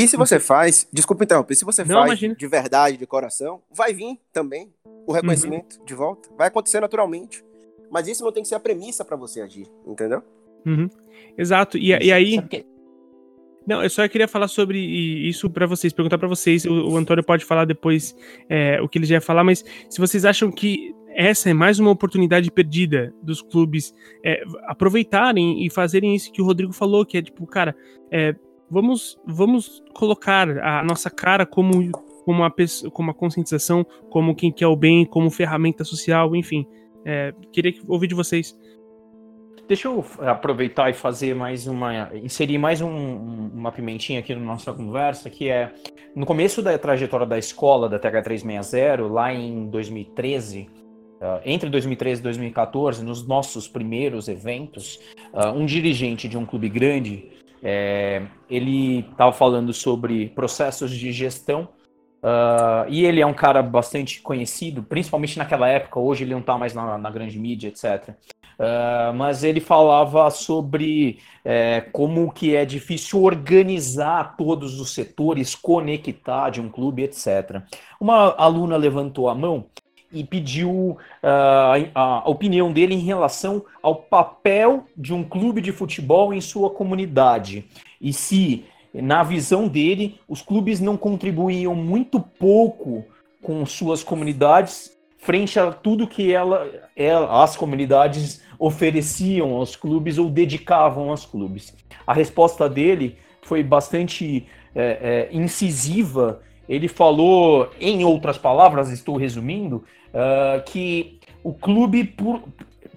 E se você faz, desculpa interromper, se você Não, faz imagina. de verdade, de coração, vai vir também o reconhecimento de volta. Vai acontecer naturalmente. Mas isso não tem que ser a premissa para você agir, entendeu? Exato. E, e aí que- Não, eu só queria falar sobre isso pra vocês, perguntar pra vocês. O, o Antônio pode falar depois é, o que ele já ia falar, mas se vocês acham que essa é mais uma oportunidade perdida dos clubes é, aproveitarem e fazerem isso que o Rodrigo falou, que é tipo, cara, é, vamos, vamos colocar a nossa cara como, como, uma, como uma conscientização, como quem quer o bem, como ferramenta social, enfim. É, queria que- ouvir de vocês. Deixa eu aproveitar e fazer mais uma. inserir mais um- uma pimentinha aqui na nossa conversa, que é no começo da trajetória da escola da TH360, lá em 2013, ah, entre 2013 e 2014, nos nossos primeiros eventos, ah, um dirigente de um clube grande, eh, ele estava falando sobre processos de gestão. ah, e ele é um cara bastante conhecido, principalmente naquela época. Hoje ele não está mais na, na grande mídia, etc. Ah, mas ele falava sobre é, como que é difícil organizar todos os setores, conectar de um clube, etc. Uma aluna levantou a mão e pediu a, a opinião dele em relação ao papel de um clube de futebol em sua comunidade. E se, na visão dele, os clubes não contribuíam muito pouco com suas comunidades frente a tudo que ela, ela, as comunidades ofereciam aos clubes ou dedicavam aos clubes. A resposta dele foi bastante é, é, incisiva. Ele falou, em outras palavras, estou resumindo, uh, que o clube, por,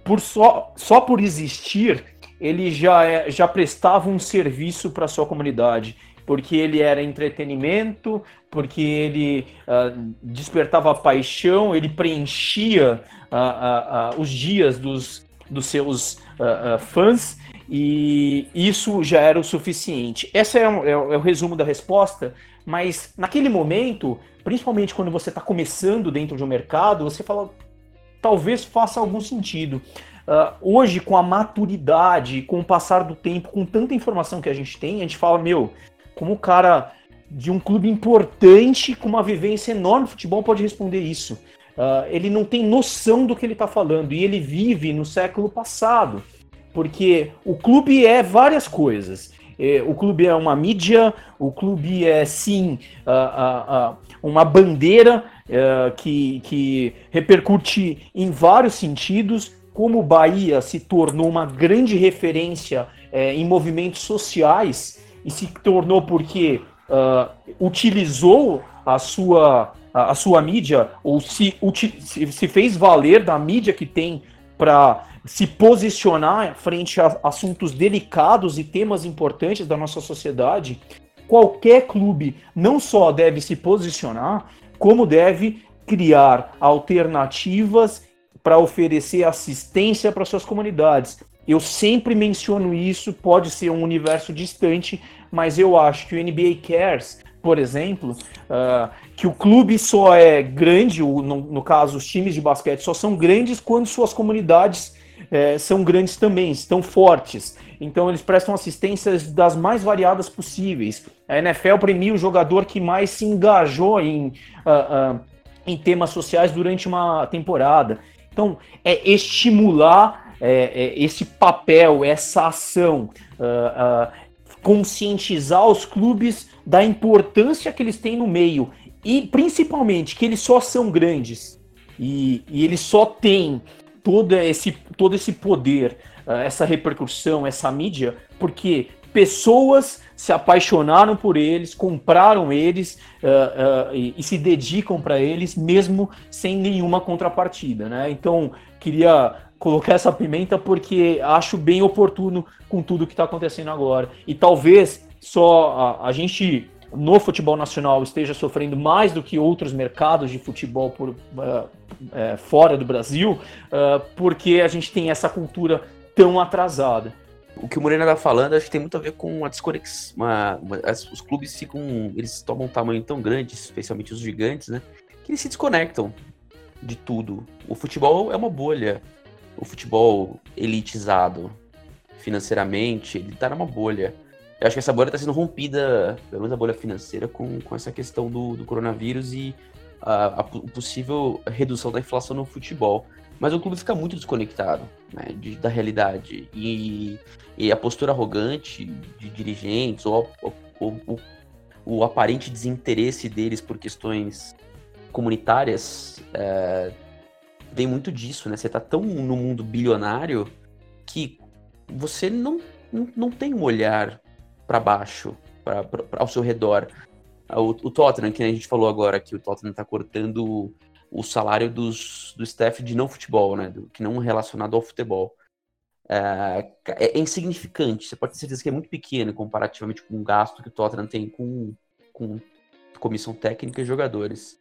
por só, só por existir, ele já, é, já prestava um serviço para sua comunidade porque ele era entretenimento, porque ele uh, despertava paixão, ele preenchia uh, uh, os dias dos, dos seus fãs e isso já era o suficiente. Esse é, um, é, é o resumo da resposta, mas naquele momento, principalmente quando você está começando dentro de um mercado, você fala, talvez faça algum sentido. Uh, hoje, com a maturidade, com o passar do tempo, com tanta informação que a gente tem, a gente fala, meu, como o cara de um clube importante com uma vivência enorme no futebol pode responder isso. Uh, ele não tem noção do que ele está falando e ele vive no século passado, porque o clube é várias coisas. É, o clube é uma mídia, o clube é sim uh, uh, uma bandeira que, que repercute em vários sentidos, como o Bahia se tornou uma grande referência eh, em movimentos sociais e se tornou porque utilizou a sua a, sua mídia, ou se, se fez valer da mídia que tem para se posicionar frente a assuntos delicados e temas importantes da nossa sociedade, qualquer clube não só deve se posicionar, como deve criar alternativas para oferecer assistência para suas comunidades. Eu sempre menciono isso, pode ser um universo distante, mas eu acho que o NBA Cares por exemplo, uh, que o clube só é grande, no, no, caso, os times de basquete só são grandes quando suas comunidades eh, são grandes também, estão fortes. Então, eles prestam assistências das mais variadas possíveis. A NFL premia o jogador que mais se engajou em, uh, uh, em temas sociais durante uma temporada. Então, é estimular é, é, esse papel, essa ação, conscientizar os clubes da importância que eles têm no meio e principalmente que eles só são grandes e, e eles só têm todo esse, todo esse poder, uh, essa repercussão, essa mídia, porque pessoas se apaixonaram por eles, compraram eles uh, uh, e, e, se dedicam para eles, mesmo sem nenhuma contrapartida, né? Então, queria colocar essa pimenta porque acho bem oportuno com tudo que está acontecendo agora. E talvez só a, a gente no futebol nacional esteja sofrendo mais do que outros mercados de futebol por, uh, fora do Brasil, uh, porque a gente tem essa cultura tão atrasada. O que o Morena tá falando, acho que tem muito a ver com a desconexão. Uma, uma, os clubes ficam. Eles tomam um tamanho tão grande, especialmente os gigantes, né? Que eles se desconectam de tudo. O futebol é uma bolha. O futebol elitizado financeiramente, ele tá numa bolha. Eu acho que essa bolha está sendo rompida, pelo menos a bolha financeira, com, com essa questão do, do coronavírus e a, a, possível redução da inflação no futebol. Mas o clube fica muito desconectado né, de, da realidade. E, e, a postura arrogante de dirigentes, ou, ou, ou o, o aparente desinteresse deles por questões comunitárias, é, vem muito disso, né? Você tá tão no mundo bilionário que você não, não, não tem um olhar para baixo, pra, pra, ao seu redor. O, o, Tottenham, que a gente falou agora que o Tottenham está cortando o salário dos, do staff de não futebol, né? Do, que não relacionado ao futebol. É, é, insignificante, você pode ter certeza que é muito pequeno comparativamente com o gasto que o Tottenham tem com, com comissão técnica e jogadores.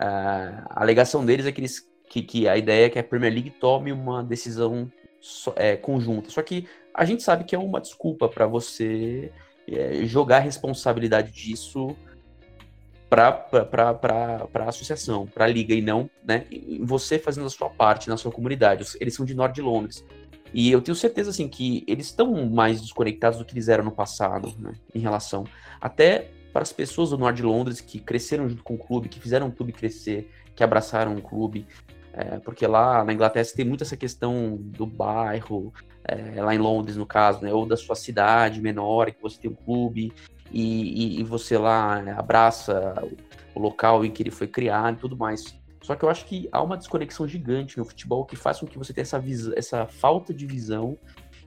É, a alegação deles é que, eles, que, que, a ideia é que a Premier League tome uma decisão so, é, conjunta. Só que a gente sabe que é uma desculpa para você é, jogar a responsabilidade disso para a associação, para a liga, e não né, você fazendo a sua parte na sua comunidade. Eles são de norte de Londres. E eu tenho certeza assim, que eles estão mais desconectados do que eles eram no passado, né, em relação. Até para as pessoas do norte de Londres que cresceram junto com o clube, que fizeram o clube crescer, que abraçaram o clube. É, porque lá na Inglaterra você tem muito essa questão do bairro, é, lá em Londres, no caso, né? Ou da sua cidade menor, que você tem um clube e, e, e você lá né, abraça o, local em que ele foi criado e tudo mais. Só que eu acho que há uma desconexão gigante no futebol que faz com que você tenha essa, essa falta de visão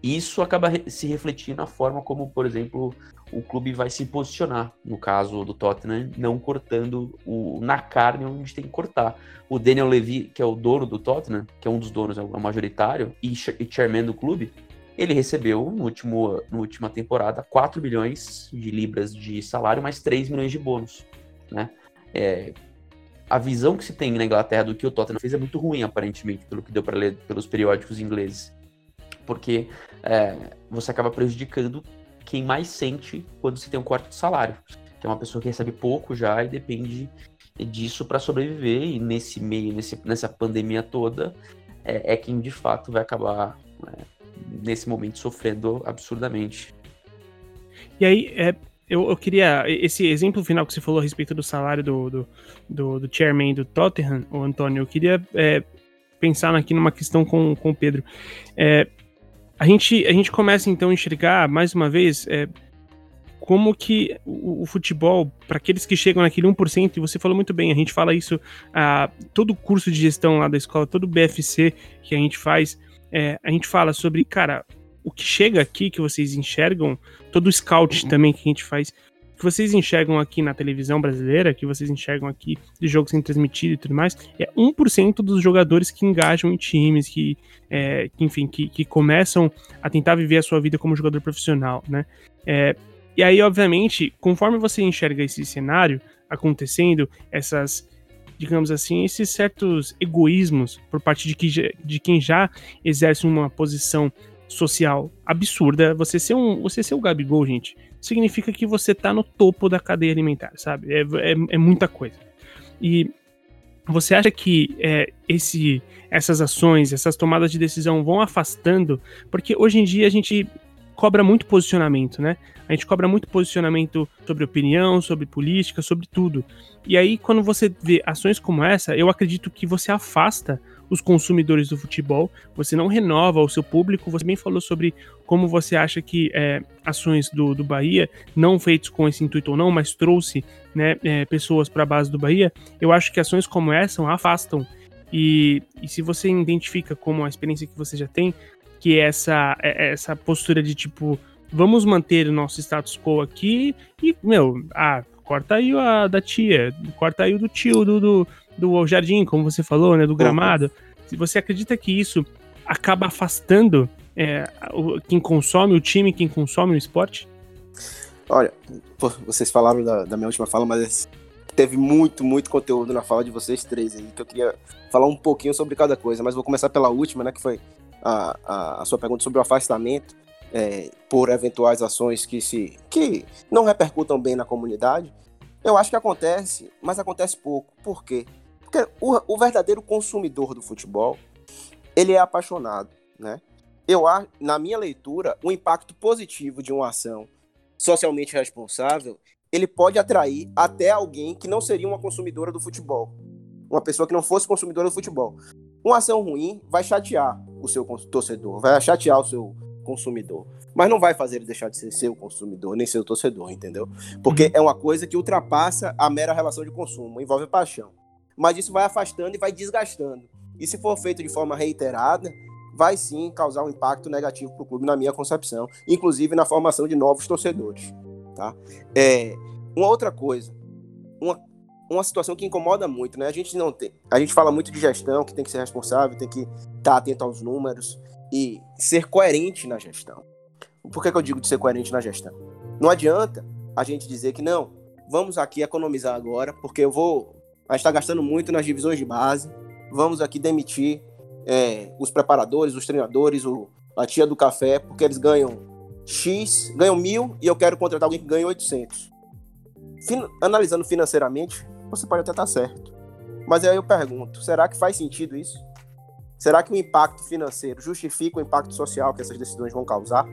isso acaba se refletindo na forma como, por exemplo, o clube vai se posicionar. No caso do Tottenham, não cortando o, na carne onde tem que cortar. O Daniel Levy, que é o dono do Tottenham, que é um dos donos, é o majoritário, e, e chairman do clube, ele recebeu no último, na última temporada 4 milhões de libras de salário, mais 3 milhões de bônus. Né? É, a visão que se tem na Inglaterra do que o Tottenham fez é muito ruim, aparentemente, pelo que deu para ler pelos periódicos ingleses porque é, você acaba prejudicando quem mais sente quando você tem um corte de salário, que é uma pessoa que recebe pouco já e depende disso para sobreviver, e nesse meio, nesse, nessa pandemia toda, é, é quem de fato vai acabar, é, nesse momento, sofrendo absurdamente. E aí, é, eu, eu, queria. Esse exemplo final que você falou a respeito do salário do, do, do, do chairman do Tottenham, o Antônio, eu queria é, pensar aqui numa questão com, com o Pedro. É, a, gente, a gente começa então a enxergar, mais uma vez, é, como que o, o futebol, para aqueles que chegam naquele 1%, e você falou muito bem, a gente fala isso, a, todo curso de gestão lá da escola, todo BFC que a gente faz, é, a gente fala sobre, cara, o que chega aqui, que vocês enxergam, todo o scout também que a gente faz, que vocês enxergam aqui na televisão brasileira, que vocês enxergam aqui de jogos sendo transmitido e tudo mais, é 1% dos jogadores que engajam em times, que, é, que enfim, que, que, começam a tentar viver a sua vida como jogador profissional, né? É, e aí, obviamente, conforme você enxerga esse cenário acontecendo, essas, digamos assim, esses certos egoísmos por parte de, que, de quem já exerce uma posição social absurda, você ser um, você ser o Gabigol, gente, significa que você tá no topo da cadeia alimentar, sabe? É, é, é muita coisa. E você acha que é, esse, essas ações, essas tomadas de decisão vão afastando? Porque hoje em dia a gente cobra muito posicionamento, né? A gente cobra muito posicionamento sobre opinião, sobre política, sobre tudo. E aí, quando você vê ações como essa, eu acredito que você afasta os consumidores do futebol, você não renova o seu público. Você bem falou sobre como você acha que é, ações do, do Bahia, não feitas com esse intuito ou não, mas trouxe né, é, pessoas para a base do Bahia. Eu acho que ações como essa afastam. E, e se você identifica como a experiência que você já tem, que é essa, é, é essa postura de tipo, vamos manter o nosso status quo aqui e, meu, ah, corta aí a da tia, corta aí o do tio, do, do, do jardim, como você falou, né, do gramado. Se você acredita que isso acaba afastando é, quem consome o time, quem consome o esporte? Olha, vocês falaram da, da minha última fala, mas teve muito, muito conteúdo na fala de vocês três aí, que eu queria falar um pouquinho sobre cada coisa, mas vou começar pela última, né, que foi a, a, a sua pergunta sobre o afastamento é, por eventuais ações que, se, que não repercutam bem na comunidade, eu acho que acontece, mas acontece pouco. Por quê? Porque o, o verdadeiro consumidor do futebol, ele é apaixonado, né? Eu, na minha leitura, o impacto positivo de uma ação socialmente responsável, ele pode atrair até alguém que não seria uma consumidora do futebol. Uma pessoa que não fosse consumidora do futebol. Uma ação ruim vai chatear o seu torcedor, vai chatear o seu consumidor. Mas não vai fazer ele deixar de ser seu consumidor, nem seu torcedor, entendeu? Porque uhum. é uma coisa que ultrapassa a mera relação de consumo, envolve paixão. Mas isso vai afastando e vai desgastando. E se for feito de forma reiterada, vai sim causar um impacto negativo para o clube, na minha concepção, inclusive na formação de novos torcedores. Tá? É, uma outra coisa, uma, uma situação que incomoda muito, né? A gente não tem. A gente fala muito de gestão, que tem que ser responsável, tem que estar tá atento aos números e ser coerente na gestão. Por que, que eu digo de ser coerente na gestão? Não adianta a gente dizer que não, vamos aqui economizar agora, porque eu vou. A gente está gastando muito nas divisões de base, vamos aqui demitir é, os preparadores, os treinadores, o, a tia do café, porque eles ganham X, ganham mil e eu quero contratar alguém que ganha 800. Fin analisando financeiramente, você pode até estar certo. Mas aí eu pergunto, será que faz sentido isso? Será que o impacto financeiro justifica o impacto social que essas decisões vão causar?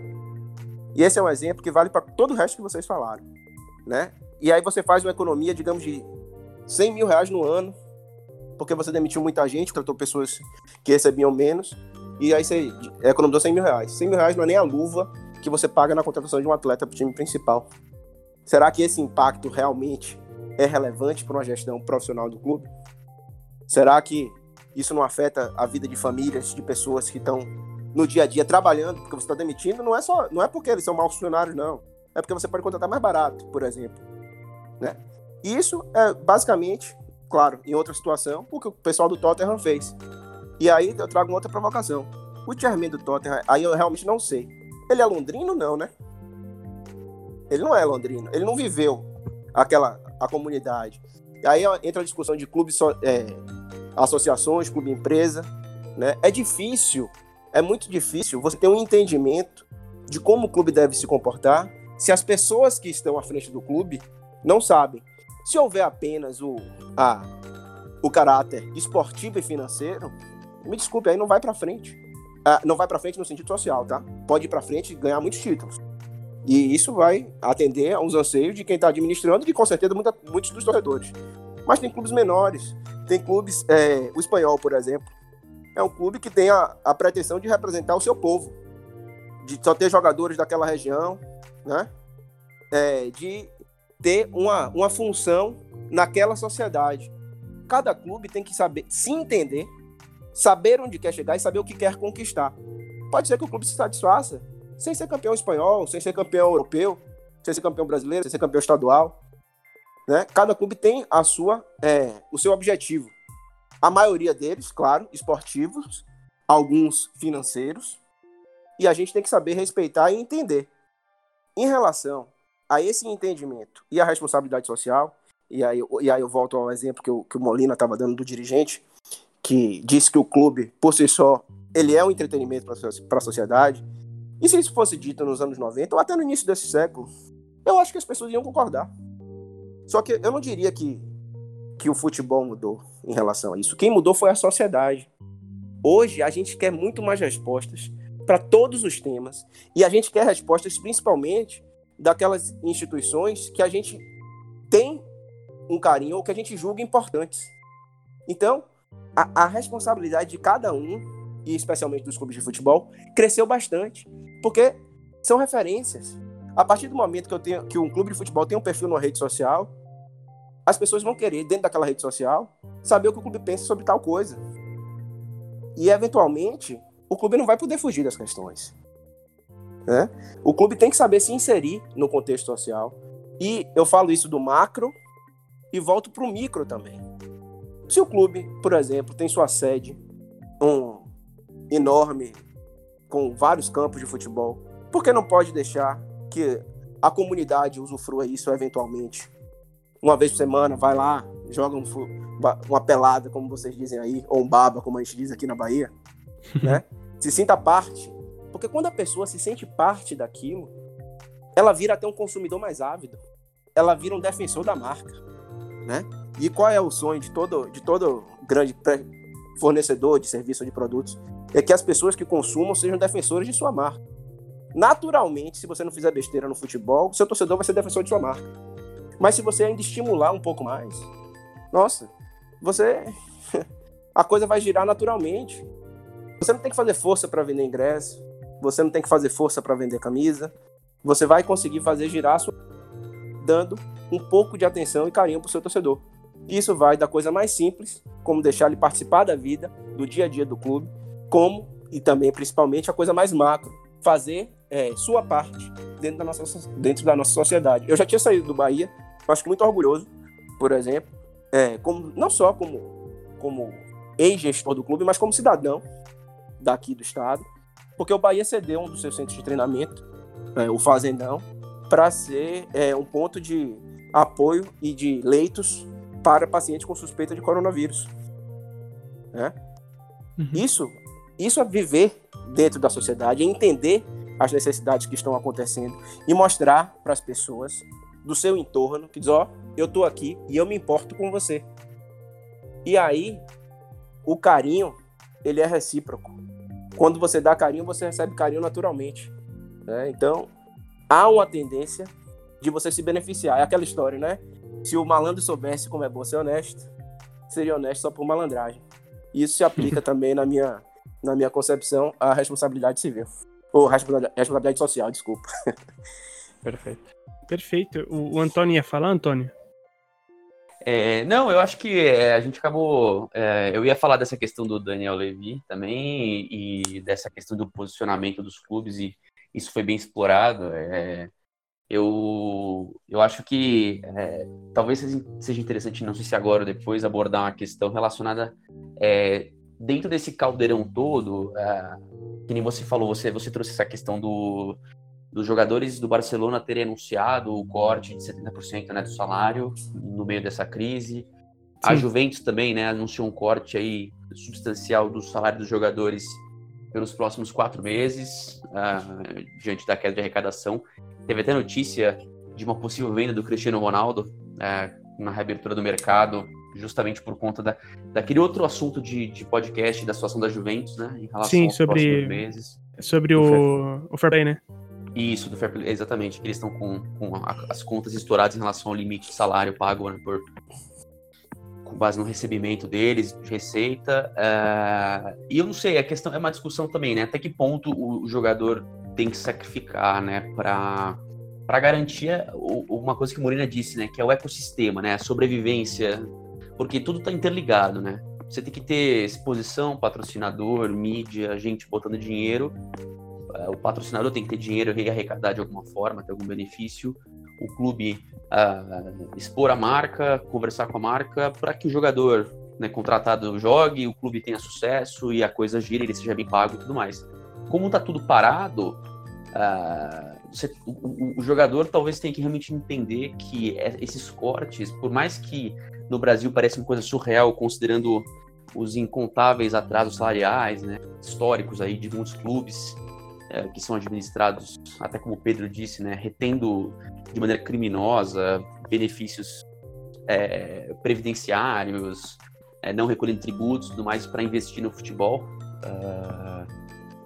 E esse é um exemplo que vale para todo o resto que vocês falaram, né? E aí você faz uma economia, digamos, de 100 mil reais no ano, porque você demitiu muita gente, tratou pessoas que recebiam menos, e aí você economizou 100 mil reais. 100 mil reais não é nem a luva que você paga na contratação de um atleta para o time principal. Será que esse impacto realmente é relevante para uma gestão profissional do clube? Será que isso não afeta a vida de famílias, de pessoas que estão no dia a dia trabalhando, porque você está demitindo, não é só, não é porque eles são maus funcionários, não. É porque você pode contratar mais barato, por exemplo. Né? Isso é basicamente, claro, em outra situação, o que o pessoal do Tottenham fez. E aí eu trago outra provocação. O chairman do Tottenham, aí eu realmente não sei. Ele é londrino, não, né? Ele não é londrino. Ele não viveu aquela a comunidade. E aí entra a discussão de clubes, é, associações, clube empresa. Né? É difícil, é muito difícil você ter um entendimento de como o clube deve se comportar se as pessoas que estão à frente do clube não sabem. Se houver apenas o, a, o caráter esportivo e financeiro, me desculpe, aí não vai para frente. Ah, não vai para frente no sentido social, tá? Pode ir para frente e ganhar muitos títulos. E isso vai atender aos anseios de quem está administrando e com certeza muita, muitos dos torcedores. Mas tem clubes menores, tem clubes, é, o espanhol, por exemplo, é um clube que tem a, a pretensão de representar o seu povo, de só ter jogadores daquela região, né? É, de ter uma, uma função naquela sociedade. Cada clube tem que saber se entender, saber onde quer chegar e saber o que quer conquistar. Pode ser que o clube se satisfaça sem ser campeão espanhol, sem ser campeão europeu, sem ser campeão brasileiro, sem ser campeão estadual. Né? Cada clube tem a sua, é, o seu objetivo. A maioria deles, claro, esportivos, alguns financeiros, e a gente tem que saber respeitar e entender. Em relação a esse entendimento e a responsabilidade social, e aí, e aí eu volto ao exemplo que, eu, que o Molina estava dando do dirigente, que disse que o clube, por si só, ele é um entretenimento para a sociedade. E se isso fosse dito nos anos 90, ou até no início desse século, eu acho que as pessoas iam concordar. Só que eu não diria que, que o futebol mudou em relação a isso. Quem mudou foi a sociedade. Hoje a gente quer muito mais respostas para todos os temas. E a gente quer respostas principalmente daquelas instituições que a gente tem um carinho ou que a gente julga importantes. Então, a, a responsabilidade de cada um, e especialmente dos clubes de futebol, cresceu bastante. Porque são referências. A partir do momento que, eu tenho, que um clube de futebol tem um perfil numa rede social, as pessoas vão querer, dentro daquela rede social, saber o que o clube pensa sobre tal coisa. E, eventualmente, o clube não vai poder fugir das questões. Né? O clube tem que saber se inserir no contexto social. E eu falo isso do macro e volto para o micro também. Se o clube, por exemplo, tem sua sede, um enorme, com vários campos de futebol, por que não pode deixar que a comunidade usufrua isso eventualmente? Uma vez por semana, vai lá, joga um, uma pelada, como vocês dizem aí, ou um baba, como a gente diz aqui na Bahia, [laughs] né? se sinta parte. Porque quando a pessoa se sente parte daquilo, ela vira até um consumidor mais ávido. Ela vira um defensor da marca, né? E qual é o sonho de todo, de todo grande fornecedor de serviço de produtos? É que as pessoas que consumam sejam defensores de sua marca. Naturalmente, se você não fizer besteira no futebol, seu torcedor vai ser defensor de sua marca. Mas se você ainda estimular um pouco mais, nossa, você [laughs] a coisa vai girar naturalmente. Você não tem que fazer força para vender ingresso, você não tem que fazer força para vender camisa. Você vai conseguir fazer girar sua dando um pouco de atenção e carinho para o seu torcedor. Isso vai da coisa mais simples, como deixar ele participar da vida, do dia a dia do clube, como e também principalmente a coisa mais macro, fazer é, sua parte dentro da, nossa, dentro da nossa sociedade. Eu já tinha saído do Bahia, acho que muito orgulhoso, por exemplo, é, como, não só como, como ex-gestor do clube, mas como cidadão daqui do estado, porque o Bahia cedeu um dos seus centros de treinamento, é, o Fazendão, para ser é, um ponto de apoio e de leitos para pacientes com suspeita de coronavírus. Né? Uhum. Isso, isso é viver dentro da sociedade, é entender as necessidades que estão acontecendo e mostrar para as pessoas do seu entorno que diz, ó, oh, eu tô aqui e eu me importo com você. E aí, o carinho, ele é recíproco. Quando você dá carinho, você recebe carinho naturalmente. Né? Então, há uma tendência de você se beneficiar. É aquela história, né? Se o malandro soubesse como é bom ser honesto, seria honesto só por malandragem. Isso se aplica [laughs] também na minha, na minha concepção à responsabilidade civil. Ou responsabilidade, social, desculpa. [laughs] Perfeito. Perfeito. O, o Antônio ia falar, Antônio? É, não, eu acho que é, a gente acabou. É, eu ia falar dessa questão do Daniel Levy também e, dessa questão do posicionamento dos clubes, e isso foi bem explorado. É, eu, eu acho que é, talvez seja interessante, não sei se agora ou depois, abordar uma questão relacionada é, dentro desse caldeirão todo. Que nem você falou, você, você trouxe essa questão do, dos jogadores do Barcelona terem anunciado o corte de 70% né, do salário no meio dessa crise. Sim. A Juventus também né, anunciou um corte aí substancial do salário dos jogadores pelos próximos quatro meses, uh, diante da queda de arrecadação. Teve até notícia de uma possível venda do Cristiano Ronaldo uh, na reabertura do mercado, justamente por conta da, daquele outro assunto de, de podcast da situação da Juventus, né, em relação Sim, aos sobre, próximos meses. Sobre o, o Fair Play, né? Isso, do fair play, exatamente. Eles estão com, com a, as contas estouradas em relação ao limite de salário pago né, por, com base no recebimento deles, de receita. Uh, e eu não sei, a questão é uma discussão também, né? Até que ponto o, jogador tem que sacrificar, né, para para garantir uma coisa que o Morena disse, né, que é o ecossistema, né, a sobrevivência, porque tudo está interligado, né? Você tem que ter exposição, patrocinador, mídia, gente botando dinheiro. É, o patrocinador tem que ter dinheiro e arrecadar de alguma forma, ter algum benefício. O clube uh, expor a marca, conversar com a marca, para que o jogador né, contratado jogue, o clube tenha sucesso e a coisa gire, ele seja bem pago e tudo mais. Como está tudo parado, uh, você, o, o, jogador talvez tenha que realmente entender que é, esses cortes, por mais que no Brasil pareça uma coisa surreal, considerando os incontáveis atrasos salariais, né, históricos aí de muitos clubes é, que são administrados, até como o Pedro disse, né, retendo de maneira criminosa benefícios é, previdenciários, é, não recolhendo tributos, tudo mais para investir no futebol. Uh,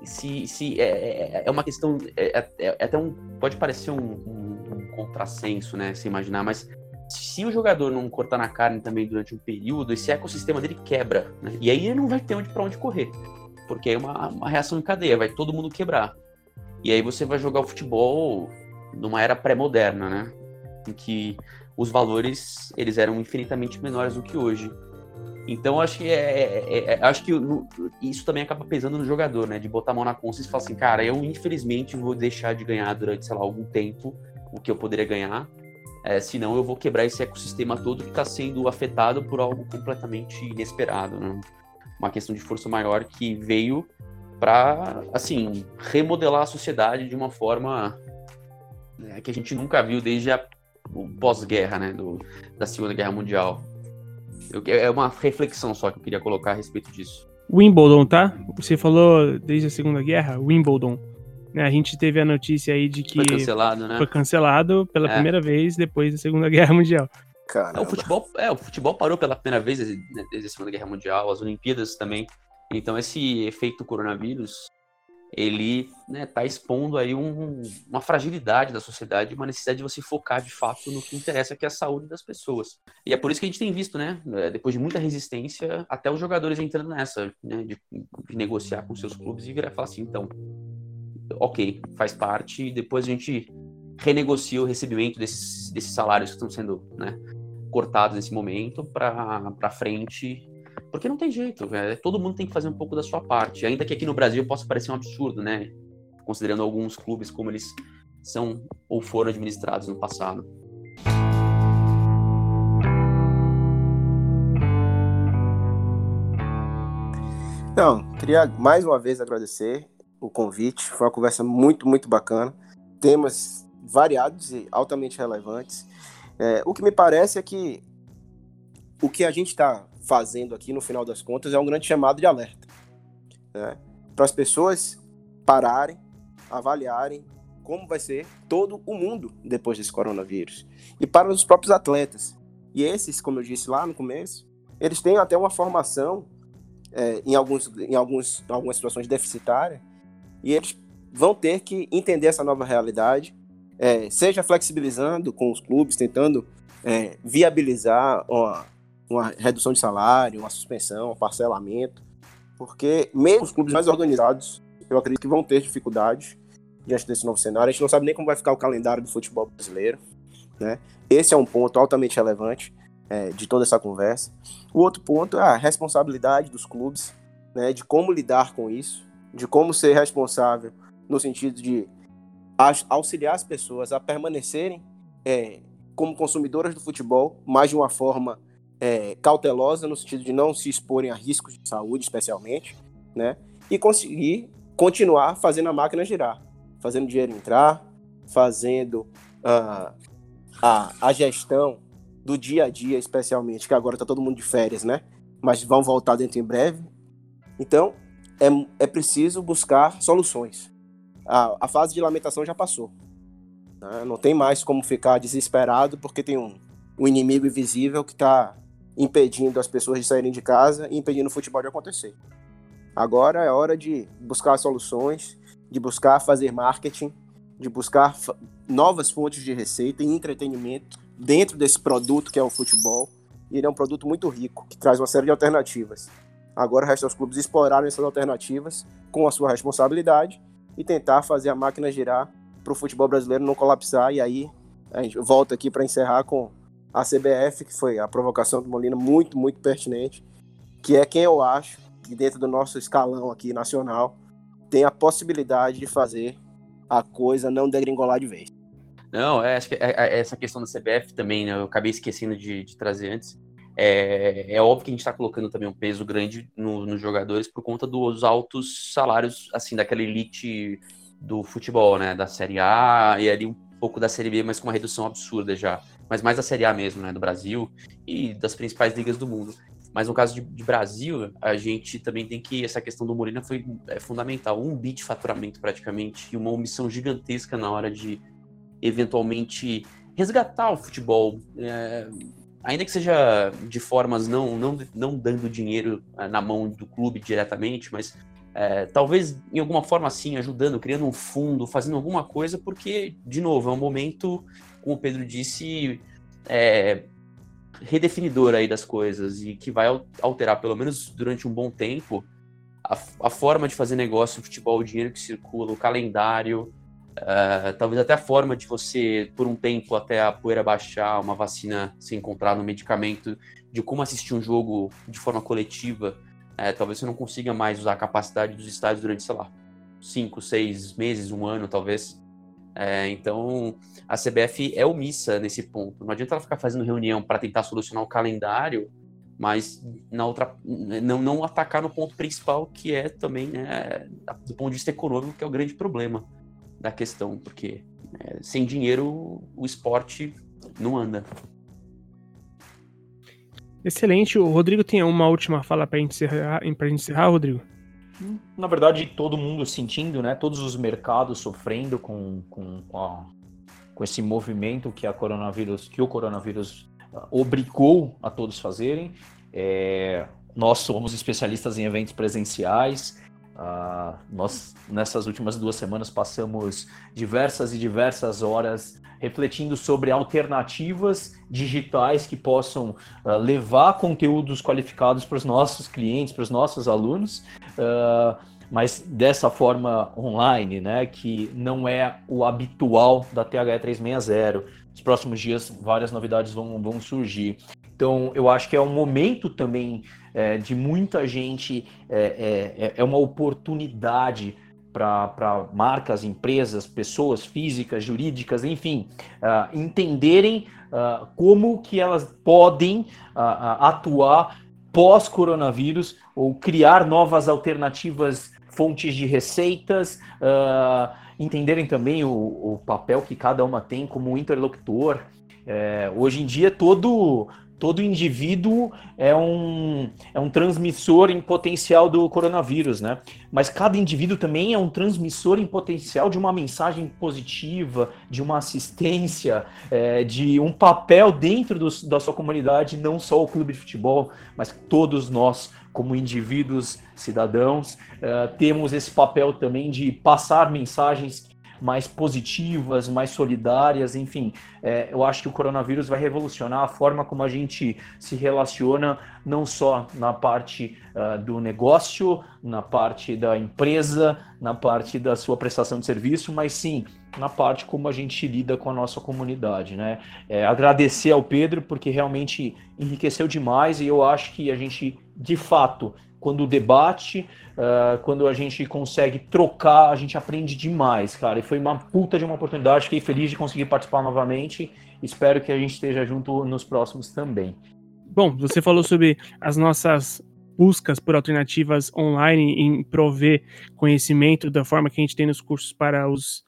se, se é, é, é, uma questão, é, até um, pode parecer um, um, um contrassenso, né, se imaginar, mas se o jogador não cortar na carne também durante um período, esse ecossistema dele quebra, né? E aí ele não vai ter onde para onde correr, porque é uma, uma reação em cadeia, vai todo mundo quebrar. E aí você vai jogar o futebol numa era pré-moderna, né? Em que os valores eles eram infinitamente menores do que hoje. Então acho que é, é, é acho que no, isso também acaba pesando no jogador, né? De botar a mão na consciência e falar assim, cara, eu infelizmente vou deixar de ganhar durante, sei lá, algum tempo o que eu poderia ganhar é, senão eu vou quebrar esse ecossistema todo que está sendo afetado por algo completamente inesperado, né? Uma questão de força maior que veio para, assim, remodelar a sociedade de uma forma né, que a gente nunca viu desde a pós-guerra, né, do, da Segunda Guerra Mundial. Eu, é uma reflexão só que eu queria colocar a respeito disso. Wimbledon, tá? Você falou desde a Segunda Guerra, Wimbledon. Né, a gente teve a notícia aí de que foi cancelado, né? Foi cancelado pela é. primeira vez depois da Segunda Guerra Mundial. É, o futebol, é, o futebol parou pela primeira vez né, desde a Segunda Guerra Mundial, as Olimpíadas também. Então esse efeito coronavírus, ele né, tá expondo aí um, uma fragilidade da sociedade, uma necessidade de você focar de fato no que interessa, que é a saúde das pessoas. E é por isso que a gente tem visto, né, é, depois de muita resistência, até os jogadores entrando nessa, né, de, de negociar com seus clubes e virar e falar assim, então, ok, faz parte, depois a gente renegocia o recebimento desses, desses salários que estão sendo né, cortados nesse momento para frente, porque não tem jeito, véio. todo mundo tem que fazer um pouco da sua parte, ainda que aqui no Brasil possa parecer um absurdo, né, considerando alguns clubes como eles são ou foram administrados no passado. Então, queria mais uma vez agradecer o convite. Foi uma conversa muito, muito bacana. Temas variados e altamente relevantes. É, o que me parece é que o que a gente está fazendo aqui, no final das contas, é um grande chamado de alerta. Né? Para as pessoas pararem, avaliarem como vai ser todo o mundo depois desse coronavírus. E para os próprios atletas. E esses, como eu disse lá no começo, eles têm até uma formação é, em, alguns, em alguns, algumas situações deficitárias e eles vão ter que entender essa nova realidade, é, seja flexibilizando com os clubes, tentando é, viabilizar uma, uma, redução de salário, uma suspensão, um parcelamento, porque mesmo os clubes mais organizados, eu acredito que vão ter dificuldades diante desse novo cenário. A gente não sabe nem como vai ficar o calendário do futebol brasileiro, né? Esse é um ponto altamente relevante é, de toda essa conversa. O outro ponto é a responsabilidade dos clubes, né, de como lidar com isso de como ser responsável no sentido de auxiliar as pessoas a permanecerem é, como consumidoras do futebol, mas de uma forma é, cautelosa, no sentido de não se exporem a riscos de saúde, especialmente, né? E conseguir continuar fazendo a máquina girar, fazendo dinheiro entrar, fazendo uh, a, a gestão do dia a dia, especialmente, que agora está todo mundo de férias, né? Mas vão voltar dentro em breve. Então, é, é preciso buscar soluções. A, a fase de lamentação já passou. Né? Não tem mais como ficar desesperado porque tem um, um inimigo invisível que está impedindo as pessoas de saírem de casa e impedindo o futebol de acontecer. Agora é hora de buscar soluções, de buscar fazer marketing de buscar novas fontes de receita e entretenimento dentro desse produto que é o futebol. E ele é um produto muito rico, que traz uma série de alternativas. Agora resta aos clubes explorarem essas alternativas com a sua responsabilidade e tentar fazer a máquina girar para o futebol brasileiro não colapsar. E aí a gente volta aqui para encerrar com a CBF, que foi a provocação do Molina muito, muito pertinente, que é quem eu acho que dentro do nosso escalão aqui nacional tem a possibilidade de fazer a coisa não degringolar de vez. Não, é, acho que é, é, essa questão da CBF também, né, eu acabei esquecendo de, de trazer antes. É, é, óbvio que a gente está colocando também um peso grande no, nos jogadores por conta dos altos salários, assim, daquela elite do futebol, né? Da Série A e ali um pouco da Série B, mas com uma redução absurda já. Mas mais da Série A mesmo, né? Do Brasil e das principais ligas do mundo. Mas no caso de, de Brasil, a gente também tem que. Essa questão do Molina foi é, fundamental. Um bit de faturamento praticamente e uma omissão gigantesca na hora de eventualmente resgatar o futebol. É, ainda que seja de formas não, não, não dando dinheiro é, na mão do clube diretamente, mas é, talvez em alguma forma assim, ajudando, criando um fundo, fazendo alguma coisa, porque, de novo, é um momento, como o Pedro disse, é, redefinidor aí das coisas e que vai alterar, pelo menos durante um bom tempo, a, a forma de fazer negócio, o futebol, o dinheiro que circula, o calendário, uh, talvez até a forma de você, por um tempo, até a poeira baixar, uma vacina ser encontrada, um medicamento, de como assistir um jogo de forma coletiva é, talvez você não consiga mais usar a capacidade dos estádios durante, sei lá, cinco, seis meses, um ano, talvez. É, então, a CBF é omissa nesse ponto. Não adianta ela ficar fazendo reunião para tentar solucionar o calendário, mas na outra, não, não atacar no ponto principal, que é também, né, do ponto de vista econômico, que é o grande problema da questão, porque é, sem dinheiro o esporte não anda. Excelente. O Rodrigo tem uma última fala para encerrar, para encerrar, Rodrigo? Na verdade, todo mundo sentindo, né? Todos os mercados sofrendo com, com, com, a, com esse movimento que a coronavírus, que o coronavírus ah, obrigou a todos fazerem. É, nós somos especialistas em eventos presenciais. Uh, nós, nessas últimas duas semanas, passamos diversas e diversas horas refletindo sobre alternativas digitais que possam uh, levar conteúdos qualificados para os nossos clientes, para os nossos alunos, uh, mas dessa forma online, né, que não é o habitual da TH 360. Nos próximos dias, várias novidades vão, vão surgir. Então, eu acho que é um momento também é, de muita gente, é, é, é uma oportunidade para marcas, empresas, pessoas físicas, jurídicas, enfim, uh, entenderem uh, como que elas podem uh, atuar pós-coronavírus ou criar novas alternativas, fontes de receitas, entenderem também o, o, papel que cada uma tem como interlocutor. É, hoje em dia, todo todo indivíduo é um, é um transmissor em potencial do coronavírus, né? Mas cada indivíduo também é um transmissor em potencial de uma mensagem positiva, de uma assistência, é, de um papel dentro do, da sua comunidade, não só o clube de futebol, mas todos nós, como indivíduos, cidadãos, é, temos esse papel também de passar mensagens mais positivas, mais solidárias, enfim. É, eu acho que o coronavírus vai revolucionar a forma como a gente se relaciona, não só na parte uh, do negócio, na parte da empresa, na parte da sua prestação de serviço, mas sim na parte como a gente lida com a nossa comunidade, né? É, agradecer ao Pedro porque realmente enriqueceu demais e eu acho que a gente de fato quando debate, uh, quando a gente consegue trocar, a gente aprende demais, cara. E foi uma puta de uma oportunidade. Fiquei feliz de conseguir participar novamente. Espero que a gente esteja junto nos próximos também. Bom, você falou sobre as nossas buscas por alternativas online em prover conhecimento da forma que a gente tem nos cursos para os,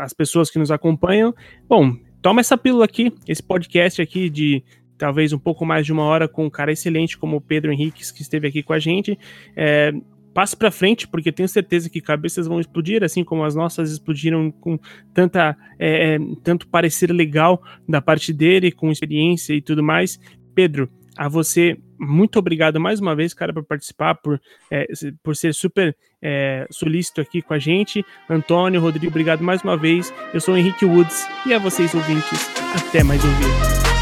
as pessoas que nos acompanham. Bom, toma essa pílula aqui, esse podcast aqui de talvez um pouco mais de uma hora com um cara excelente como o Pedro Henriques, que esteve aqui com a gente. É, passe para frente, porque tenho certeza que cabeças vão explodir, assim como as nossas explodiram com tanta, é, é, tanto parecer legal da parte dele, com experiência e tudo mais. Pedro, a você muito obrigado mais uma vez, cara, por participar, por, é, por ser super é, solícito aqui com a gente. Antônio, Rodrigo, obrigado mais uma vez. Eu sou o Henrique Woods e a vocês, ouvintes, até mais um vídeo.